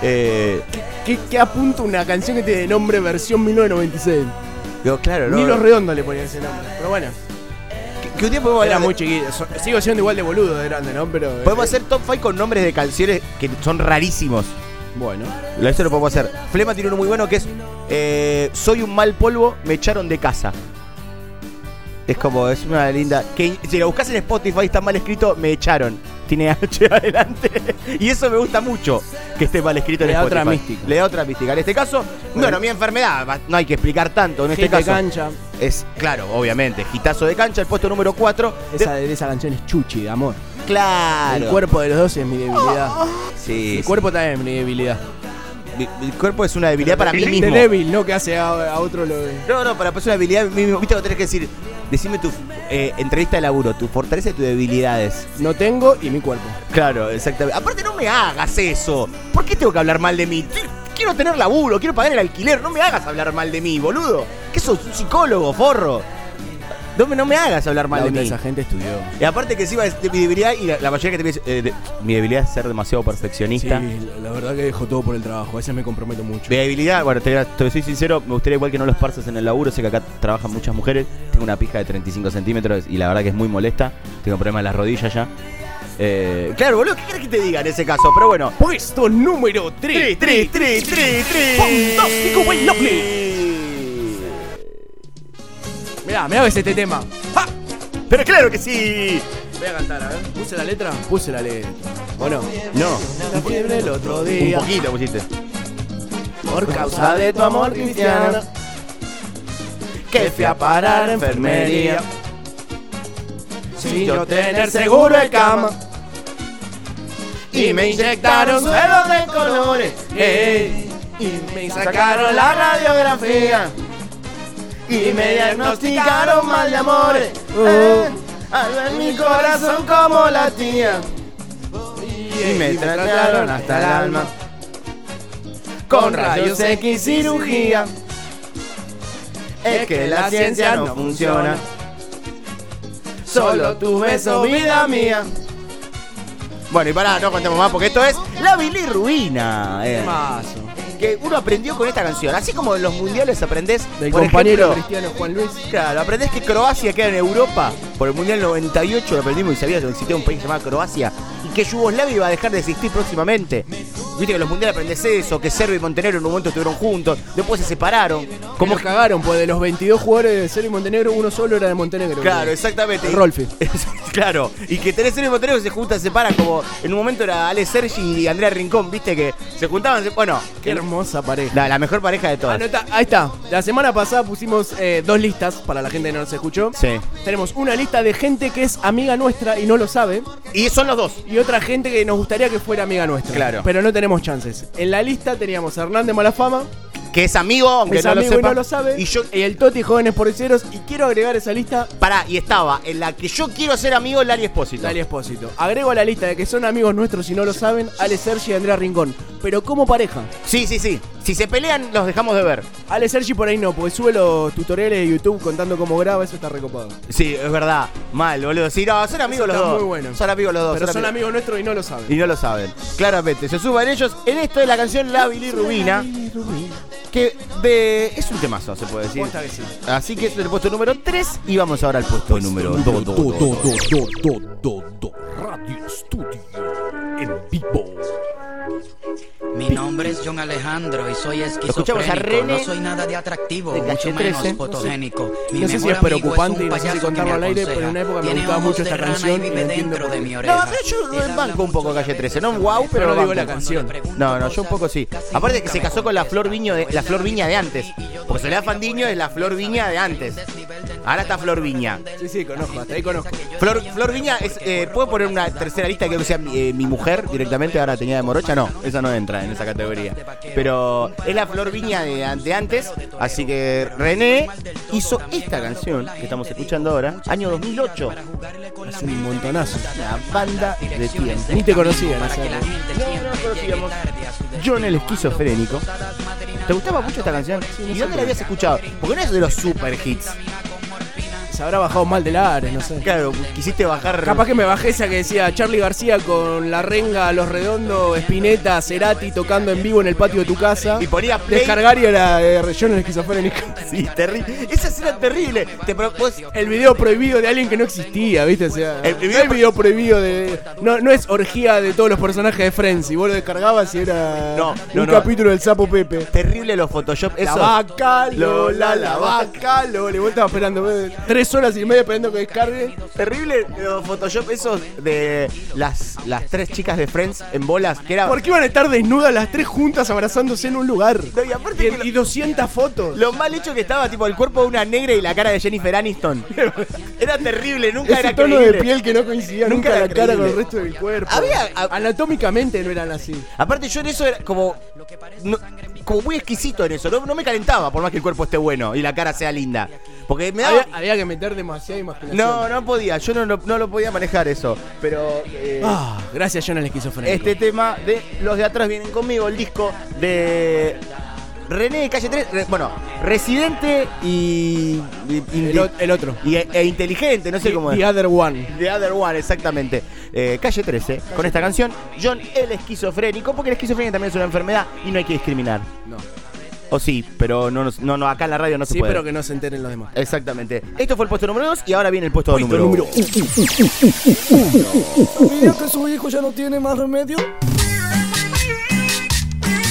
eh, ¿Qué, qué apunta una canción que tiene nombre versión 1996? digo, claro, ¿no? Ni los redondos le ponían ese nombre. Pero bueno, Que un día podemos era muy de- chiquito. Sigo siendo igual de boludo de grande, ¿no? Pero. Podemos eh, hacer top 5 con nombres de canciones que son rarísimos. Bueno. Eso lo podemos hacer. Flema tiene uno muy bueno que es eh, Soy un mal polvo, me echaron de casa. Es como, es una linda. Que si lo buscas en Spotify está mal escrito, me echaron. Tiene H adelante. Y eso me gusta mucho que esté mal escrito en Le da Spotify. otra mística. Le da otra mística. En este caso, bueno, mi enfermedad, no hay que explicar tanto. En este Hit de caso, cancha. es, claro, obviamente, gitazo de cancha, el puesto número 4. Esa, de esa canción es Chuchi, de amor. Claro. El cuerpo de los dos es mi debilidad. Sí, El cuerpo también es mi debilidad. Mi, mi cuerpo es una debilidad para mí De mismo. débil, no que hace a, a otro lo de. No, no, para pues una habilidad mismo. Viste, vos tenés que decir, decime tu eh, entrevista de laburo, tu fortaleza y tus debilidades. No tengo y mi cuerpo. Claro, exactamente. Aparte, no me hagas eso. ¿Por qué tengo que hablar mal de mí? Quiero tener laburo, quiero pagar el alquiler. No me hagas hablar mal de mí, boludo. ¿Qué sos? Un psicólogo, forro. No me, no me hagas hablar mal La de mí. esa gente estudió. Y aparte que encima es de mi debilidad y la, la mayoría que te eh, de- mi debilidad es ser demasiado Sí, perfeccionista. la- la verdad que dejo todo por el trabajo. A veces me comprometo mucho. Mi debilidad, bueno, te, te soy sincero, me gustaría igual que no lo esparzas en el laburo, sé que acá trabajan muchas mujeres, tengo una pija de 35 centímetros y la verdad que es muy molesta, tengo problemas en las rodillas ya. Eh, claro, boludo, ¿qué querés que te diga en ese caso? Pero bueno. Puesto número 3. 3, 3, 3, 3. Fantástico, buen lovely. Mirá, mirá que es este tema. ¡Ja! Pero claro que sí. Voy a cantar, a ver. ¿Puse la letra? Puse la letra. ¿O no? No, La fiebre el otro un día. poquito pusiste. Por causa de tu amor cristiano. Que fui a parar a enfermería. Sin yo tener seguro de cama. Y me inyectaron suelos de colores. ey, y me sacaron la radiografía. Y me diagnosticaron mal de amores. eh, al ver mi corazón como latía. Y me trataron hasta el alma. Con rayos X cirugía. Es que la ciencia no funciona. Solo tu beso, vida mía. Bueno, y pará, no contemos más porque esto es La Bilirruina. eh. Que uno aprendió con esta canción. Así como en los mundiales aprendés. Del por compañero ejemplo, cristiano Juan Luis. Claro, aprendés que Croacia queda en Europa. Por el Mundial 98 lo aprendimos y sabías que existía un país llamado Croacia. Y que Yugoslavia iba a dejar de existir próximamente. Viste que los mundiales aprendés eso, que Serbia y Montenegro en un momento estuvieron juntos, después se separaron. Como cagaron, pues de los 22 jugadores de Serbia y Montenegro, uno solo era de Montenegro. Claro, exactamente. El Rolfi. claro, y que tenés Serbia y Montenegro se juntan, se separan como en un momento era Ale Sergi y Andrea Rincón, viste que se juntaban, se- bueno, Qué hermosa pareja. la, la mejor pareja de todas. Ahí está. La semana pasada pusimos eh, dos listas para la gente que no nos escuchó. Sí. Tenemos una lista de gente que es amiga nuestra y no lo sabe. Y son los dos. Y otra gente que nos gustaría que fuera amiga nuestra. Claro. Pero no tenemos chances. En la lista teníamos a Hernán de Malafama, Que es amigo, aunque es no amigo lo sepa. y no lo sabe. Y yo, el Toti Jóvenes Porceros. Y quiero agregar esa lista pará, y estaba en la que yo quiero ser amigo Lali Espósito. Dale Espósito. Agrego a la lista de que son amigos nuestros y no lo saben, Ale Sergi y Andrea Rincón. Pero como pareja. Sí, sí, sí. Si se pelean, los dejamos de ver. Ale Sergi por ahí no, porque sube los tutoriales de YouTube contando cómo graba, eso está recopado. Sí, es verdad. Mal, boludo. Sí, no, son amigos Eso los está dos. muy bueno. Son amigos los dos. Pero son amigos nuestros y no lo saben. Y no lo saben. Claramente. Se suban ellos. En esto de la canción La Bilirrubina. Que de- es un temazo, se puede decir. Posta que sí. Así que es el puesto número 3 y vamos ahora al puesto número 2. Radio Studio en vivo. Mi nombre es John Alejandro y soy escuchamos a esquizofrénico. René No soy nada de atractivo, de mucho menos 13. fotogénico. Mi No sé si es preocupante y no sé si contarlo al aire, pero en una época me gustaba mucho esta canción y y vive no entiendo por qué. yo Él habla banco un poco Calle 13, no wow, pero no lo digo la canción. No, no, yo un poco sí. Aparte que se casó con la Flor Viño de la Flor Viña de antes. Porque Soledad Fandiño es la Flor Viña de antes. Ahora está Flor Viña. Sí, sí, conozco, hasta ahí conozco. Flor, Flor Viña es, eh, ¿puedo poner una tercera lista que sea mi, eh, mi mujer directamente? Ahora tenía de morocha, no, esa no entra en esa categoría. Pero es la Flor Viña de, an- de antes, así que René hizo esta canción que estamos escuchando ahora, año 2008. Hace un montonazo. La banda de tiempo. Ni te conocían, esa No, no conocíamos. John el esquizofrénico. ¿Te gustaba mucho esta canción? ¿Y dónde la habías escuchado? Porque no es de los super hits se habrá bajado mal de Ares, no sé. Claro, quisiste bajar. Capaz que me bajé esa que decía Charlie García con la renga, los redondos, Spinetta, Cerati tocando en vivo en el patio de tu casa. Y ponía play. Descargar y era eh, Rellón en esquizofrénico. Sí, terrible. Esas eran terribles. Te. El video prohibido de alguien que no existía, ¿viste? O sea, el, video, prohibido de. No, no es orgía de todos los personajes de Friends. Y vos lo descargabas y era no, no un capítulo del Sapo Pepe. Terrible los Photoshop. Eso. La vaca, Lola, la vaca, Lola. Vos estabas esperando. Tres horas y media esperando que descargue. Terrible los Photoshop esos de las, las tres chicas de Friends en bolas. ¿Por qué iban a estar desnudas las tres juntas abrazándose en un lugar? Y, aparte 200 fotos. Lo mal hecho que estaba, tipo, el cuerpo de una negra y la cara de Jennifer Aniston. era terrible, nunca era. Ese era tono de piel que no coincidía nunca, nunca la cara con el resto del cuerpo. Había. Anatómicamente no eran así. Aparte, yo en eso era como. Como muy exquisito en eso. No me calentaba, por más que el cuerpo esté bueno y la cara sea linda. Porque me daba... Había, había que meter demasiada imaginación. No, no podía, yo no, lo- no lo podía manejar eso. Pero eh, Ah, gracias, John, al esquizofrénico. este tema de Los de atrás vienen conmigo, el disco de René de Calle 3, re- bueno, Residente y... el, o- el otro. y- e, inteligente, no sé cómo es. The Other One. The Other One, exactamente. Eh, calle 13, con esta canción, John el esquizofrénico, porque la esquizofrenia también es una enfermedad y no hay que discriminar. No. O sí, pero no, nos- no, no acá en la radio no se Sí, puede. pero que no se enteren los demás. Exactamente. Esto fue el puesto número 2 y ahora viene el puesto, número número 1. ¿Sabía que su hijo ya no tiene más remedio?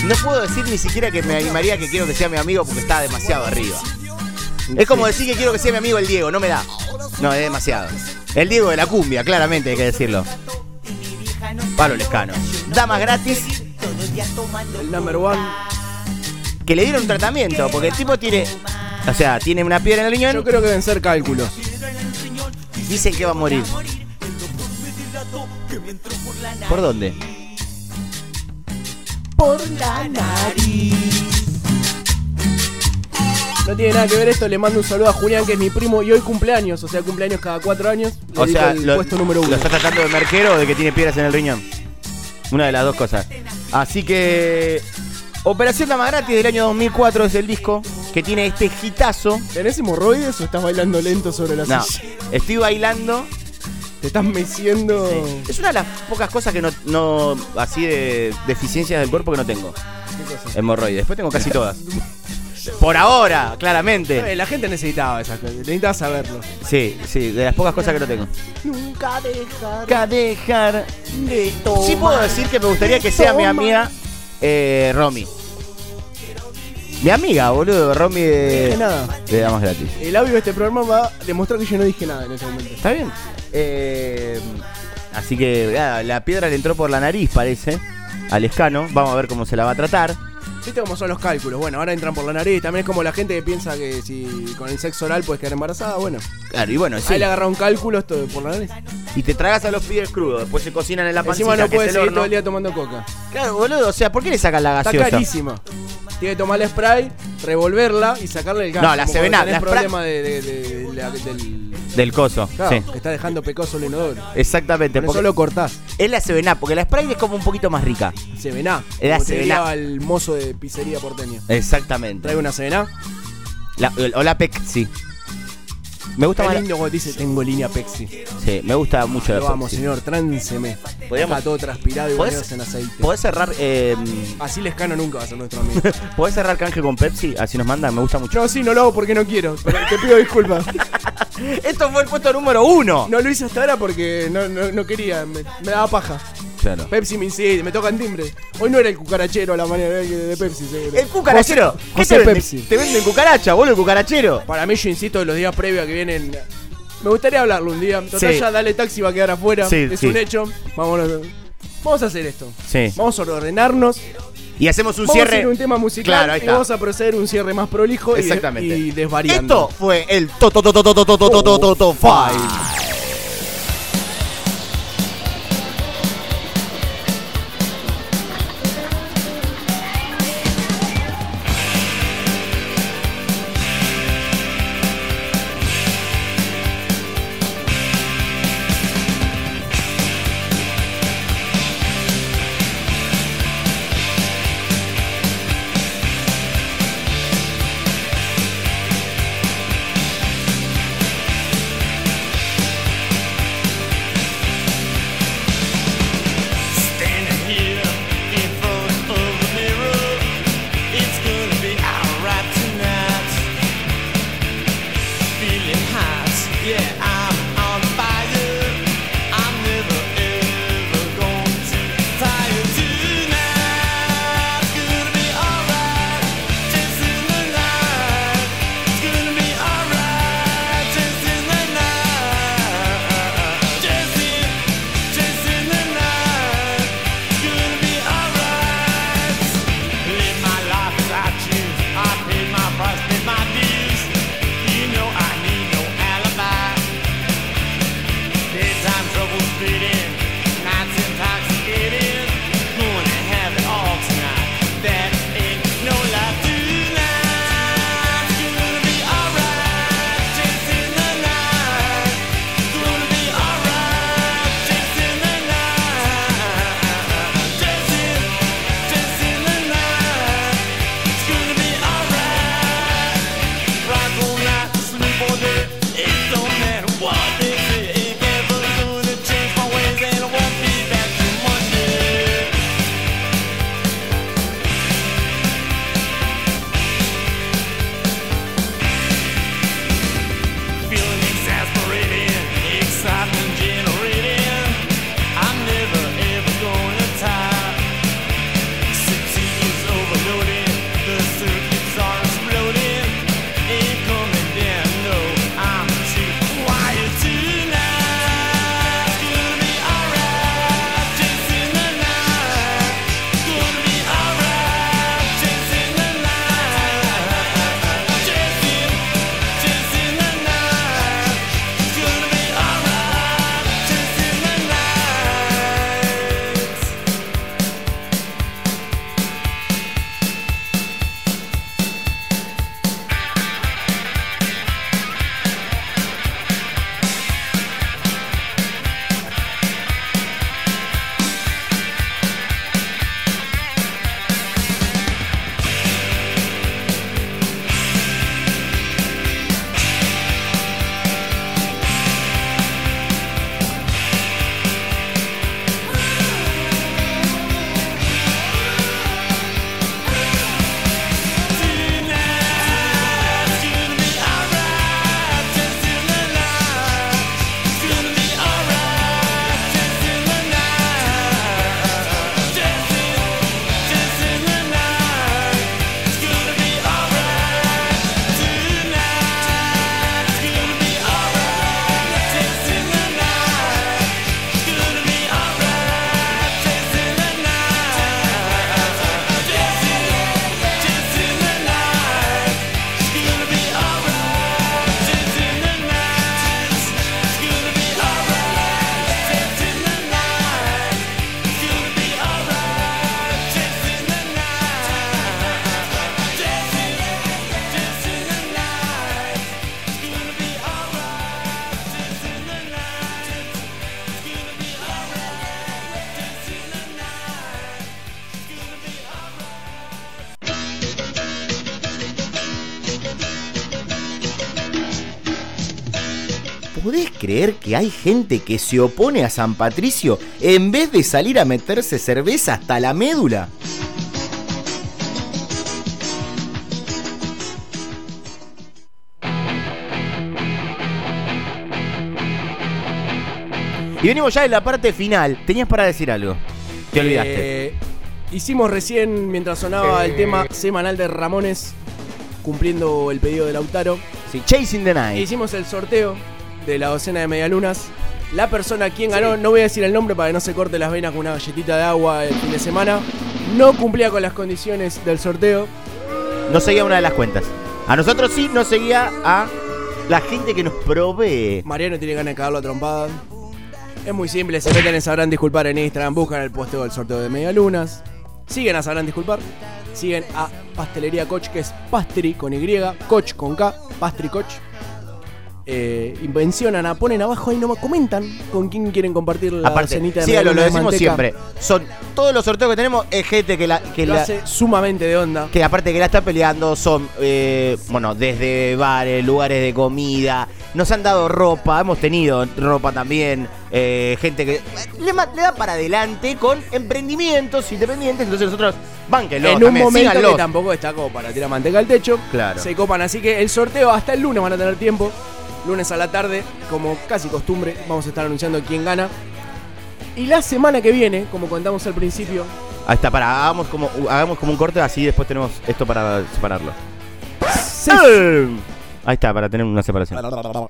No puedo decir ni siquiera que me animaría que quiero que sea mi amigo porque está demasiado arriba. Es como decir que quiero que sea mi amigo el Diego, no me da. No, es demasiado. El Diego de la cumbia, claramente hay que decirlo. Pablo Lescano. Damas gratis El number one. Que le dieron tratamiento, porque el tipo tiene. O sea, tiene una piedra en el riñón. Yo creo que deben ser cálculos. Dicen que va a morir. ¿Por dónde? Por la nariz. No tiene nada que ver esto. Le mando un saludo a Julián, que es mi primo, y hoy cumpleaños. O sea, cumpleaños cada cuatro años. Le O sea, el lo, puesto número uno. ¿lo está tratando de merquero o de que tiene piedras en el riñón? Una de las dos cosas. Así que. Operación Dama Gratis del año 2004 es el disco que tiene este hitazo. ¿Tenés hemorroides o estás bailando lento sobre la No, silla? estoy bailando. Te estás meciendo. Es una de las pocas cosas que no. no así de deficiencias del cuerpo que no tengo. ¿Qué cosa? Hemorroides. Después tengo casi todas. Por ahora, claramente. Eh, La gente necesitaba esas cosas. Necesitaba saberlo. Sí, sí, de las pocas cosas que no tengo. Nunca dejar Nunca dejar de tomar. Sí puedo decir que me gustaría que sea mi amiga eh, Romy. Mi amiga, boludo, Romy No dije de, nada. de Damas Gratis. El audio de este programa va a demostrar que yo no dije nada en este momento. ¿Está bien? Eh, así que nada, la piedra le entró por la nariz, parece, al escano. Vamos a ver cómo se la va a tratar. ¿Viste cómo son los cálculos? Bueno, ahora entran por la nariz. También es como la gente que piensa que si con el sexo oral puedes quedar embarazada. Bueno, Claro, y bueno, sí. ahí le agarra un cálculo esto por la nariz. Y te tragas a los pibes crudos, después se cocinan en la pancita, Encima no que puedes seguir todo el día tomando coca. Claro, boludo, o sea, ¿por qué le sacan la Está gaseosa? carísima. Tiene que tomar el spray, revolverla y sacarle el gas. No, la Como Seven cuando la Spray- problema de, de- de- de la- del... Del coso, Claro, sí. que está dejando pecoso el inodoro. Exactamente. Por eso porque lo cortás. Es la Seven Up, porque la Sprite es como un poquito más rica. Sevená. Es la Como te Seven diría Up. el mozo de pizzería porteño. Exactamente. Trae una Sevená. La- o la Pepsi. Me gusta Qué más. lindo cuando dice tengo línea Pepsi. Sí, me gusta mucho la Lo vamos, Pepsi. señor, tránseme. Podríamos- Está todo transpirado y ¿Podés- bañados en aceite. ¿Podés cerrar, eh, Así Lescano nunca va a ser nuestro amigo. ¿Podés cerrar canje con Pepsi? Así nos mandan, me gusta mucho. No, sí, no lo hago porque no quiero. Pero te pido disculpas. Esto fue el puesto número uno. No lo hice hasta ahora porque no, no, no quería. Me, me daba paja. Pepsi me insiste, me tocan timbre. Hoy no era el cucarachero a la manera de Pepsi. El cucarachero. Te venden? Pepsi. Te venden cucaracha, el cucarachero. Para mí, yo insisto, los días previos que vienen. Me gustaría hablarlo un día. Total, Sí. ya dale taxi va a quedar afuera. Sí, es un hecho. Vámonos. Vamos a hacer esto. Sí. Vamos a ordenarnos. Y hacemos un vamos a un tema musical Claro, y vamos a proceder un cierre más prolijo Exactamente. Y, desvariando. Esto fue el Toto Toto Toto Toto Toto Toto ¿Podés creer que hay gente que se opone a San Patricio en vez de salir a meterse cerveza hasta la médula? Y venimos ya en la parte final. Tenías para decir algo. Te olvidaste. Eh, hicimos recién, mientras sonaba el tema semanal de Ramones, cumpliendo el pedido de Lautaro. Sí, Chasing the Night. Hicimos el sorteo de la docena de medialunas. La persona quien ganó, no voy a decir el nombre para que no se corte las venas con una galletita de agua el fin de semana, no cumplía con las condiciones del sorteo. No seguía una de las cuentas. A nosotros sí nos seguía a la gente que nos provee. Mariano tiene ganas de cagarlo a trompada. Es muy simple, se meten en Sabrán Disculpar en Instagram, buscan el posteo del sorteo de medialunas. Siguen a Sabrán Disculpar. Siguen a Pastelería Coach, que es Pastry con Y, Coach con K, Pastry Coach. Eh, mencionan, a- ponen abajo ahí nomás, comentan con quién quieren compartir la Aparte, cenita de sígalo, lo decimos manteca. siempre. Son todos los sorteos que tenemos es gente que la que Lo la, hace sumamente de onda. que aparte que la está peleando son eh, bueno desde bares lugares de comida nos han dado ropa hemos tenido ropa también eh, gente que le, da para adelante con emprendimientos independientes entonces nosotros bánquenlo en un también, momento síganlos. que tampoco está como para tirar manteca al techo. Claro. Se copan, así que el sorteo hasta el lunes van a tener tiempo. Lunes a la tarde, como casi costumbre, vamos a estar anunciando quién gana. Y la semana que viene, como contamos al principio, está para hagamos como hagamos como un corte así después tenemos esto para separarlo ahí está para tener una separación como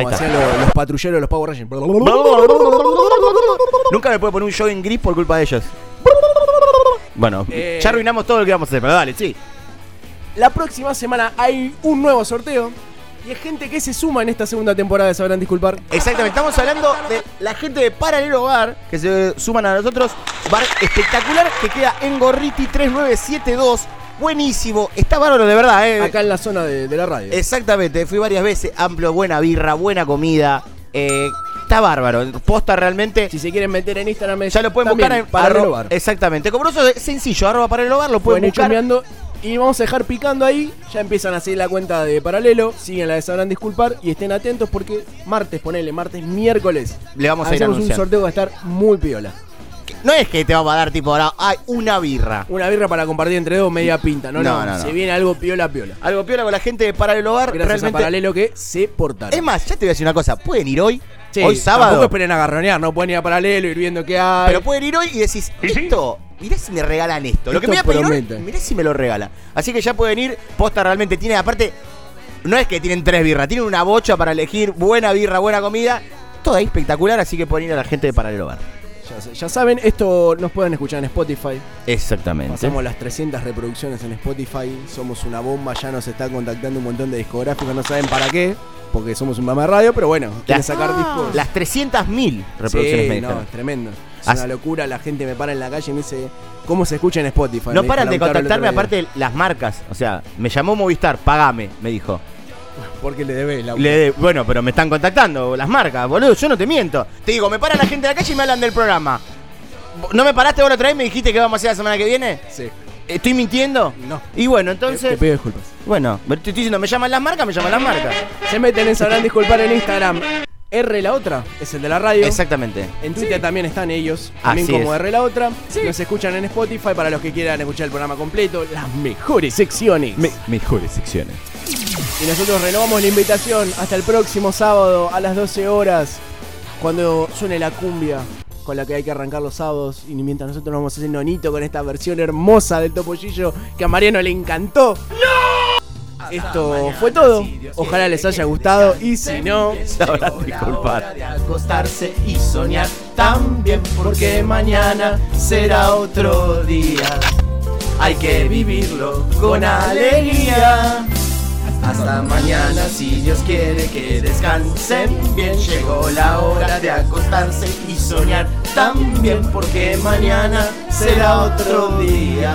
está. hacían los, los patrulleros de los Power Rangers. Nunca me puede poner un show en gris por culpa de ellos. Bueno, Eh. ya arruinamos todo lo que vamos a hacer, pero dale, sí. La próxima semana hay un nuevo sorteo. Y es gente que se suma en esta segunda temporada Sabrán Disculpar. Exactamente, estamos hablando de la gente de Paralelo Bar que se suman a nosotros. Bar espectacular que queda en Gorriti 3972. Buenísimo, está bárbaro de verdad, eh. Acá en la zona de, de la radio. Exactamente, fui varias veces, amplio, buena birra, buena comida. eh, está bárbaro, posta realmente. Si se quieren meter en Instagram, Ya lo pueden buscar en Paralelo arro- Bar. Exactamente, como eso es sencillo, arroba Paralelo Bar, lo Pueden buscar. y vamos a dejar picando ahí. Ya empiezan a seguir la cuenta de Paralelo. Siguen la de Sabrán Disculpar y estén atentos porque martes, ponele, martes, miércoles. Le vamos a ir hacemos un sorteo que va a estar muy piola. No es que te vamos a dar tipo ahora, hay una birra. Una birra para compartir entre dos, media pinta. No, no, No, no. Se viene algo piola, piola. Algo piola con la gente de Paralelo Bar. Gracias realmente. a Paralelo que se portaron. Es más, ya te voy a decir una cosa, pueden ir hoy, Sí, hoy sábado. Tampoco esperen a garronear, no pueden ir a Paralelo, ir viendo qué hay. Pero pueden ir hoy y decís, esto, mirá si me regalan esto. Lo que me voy a pedir mirá si me lo regalan. Así que ya pueden ir, posta realmente tiene, aparte, no es que tienen tres birras, tienen una bocha para elegir buena birra, buena comida. Todo ahí espectacular, así que pueden ir a la gente de Paralelo Bar. Ya, ya saben, esto nos pueden escuchar en Spotify. Exactamente. Pasamos las 300 reproducciones en Spotify. Somos una bomba. Ya nos está contactando un montón de discográficos. No saben para qué. Porque somos un de radio. Pero bueno, quieren sacar discos. Las 300.000 reproducciones Sí, no, es tremendo. Es Así- una locura. La gente me para en la calle y me dice cómo se escucha en Spotify. No Me paran de contactarme, aparte las marcas. O sea, me llamó Movistar, pagame, me dijo. Porque le debe la Le de- bueno, pero me están contactando las marcas, boludo. Yo no te miento. Te digo, me paran la gente de la calle y me hablan del programa. ¿No me paraste vos la otra vez y me dijiste que vamos a hacer la semana que viene? Sí. ¿Estoy mintiendo? No. Y bueno, Te, entonces. te pido disculpas. Bueno, te estoy diciendo, me llaman las marcas, me llaman las marcas. Se meten en Sabrán Disculpar en Instagram. R la otra es el de la radio. Exactamente. En Twitter también están ellos, también Así como es. R la otra. Nos escuchan en Spotify para los que quieran escuchar el programa completo, las mejores secciones. mejores secciones. Y nosotros renovamos la invitación hasta el próximo sábado a las 12 horas, cuando suene la cumbia con la que hay que arrancar los sábados. Y mientras nosotros nos vamos a hacer nonito con esta versión hermosa del Topollillo que a Mariano le encantó. Esto fue todo. Ojalá les haya gustado. Y si no, Sabrán disculpar. de acostarse y soñar también porque mañana será otro día. Hay que vivirlo con alegría. Hasta mañana si Dios quiere que descansen bien. Llegó la hora de acostarse y soñar también porque mañana será otro día.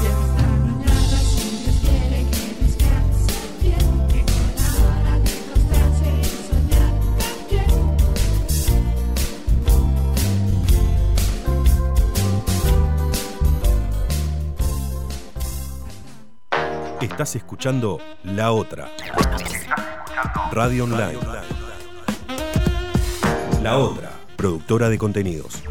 Estás escuchando La Otra. Radio Online. La Otra, productora de contenidos.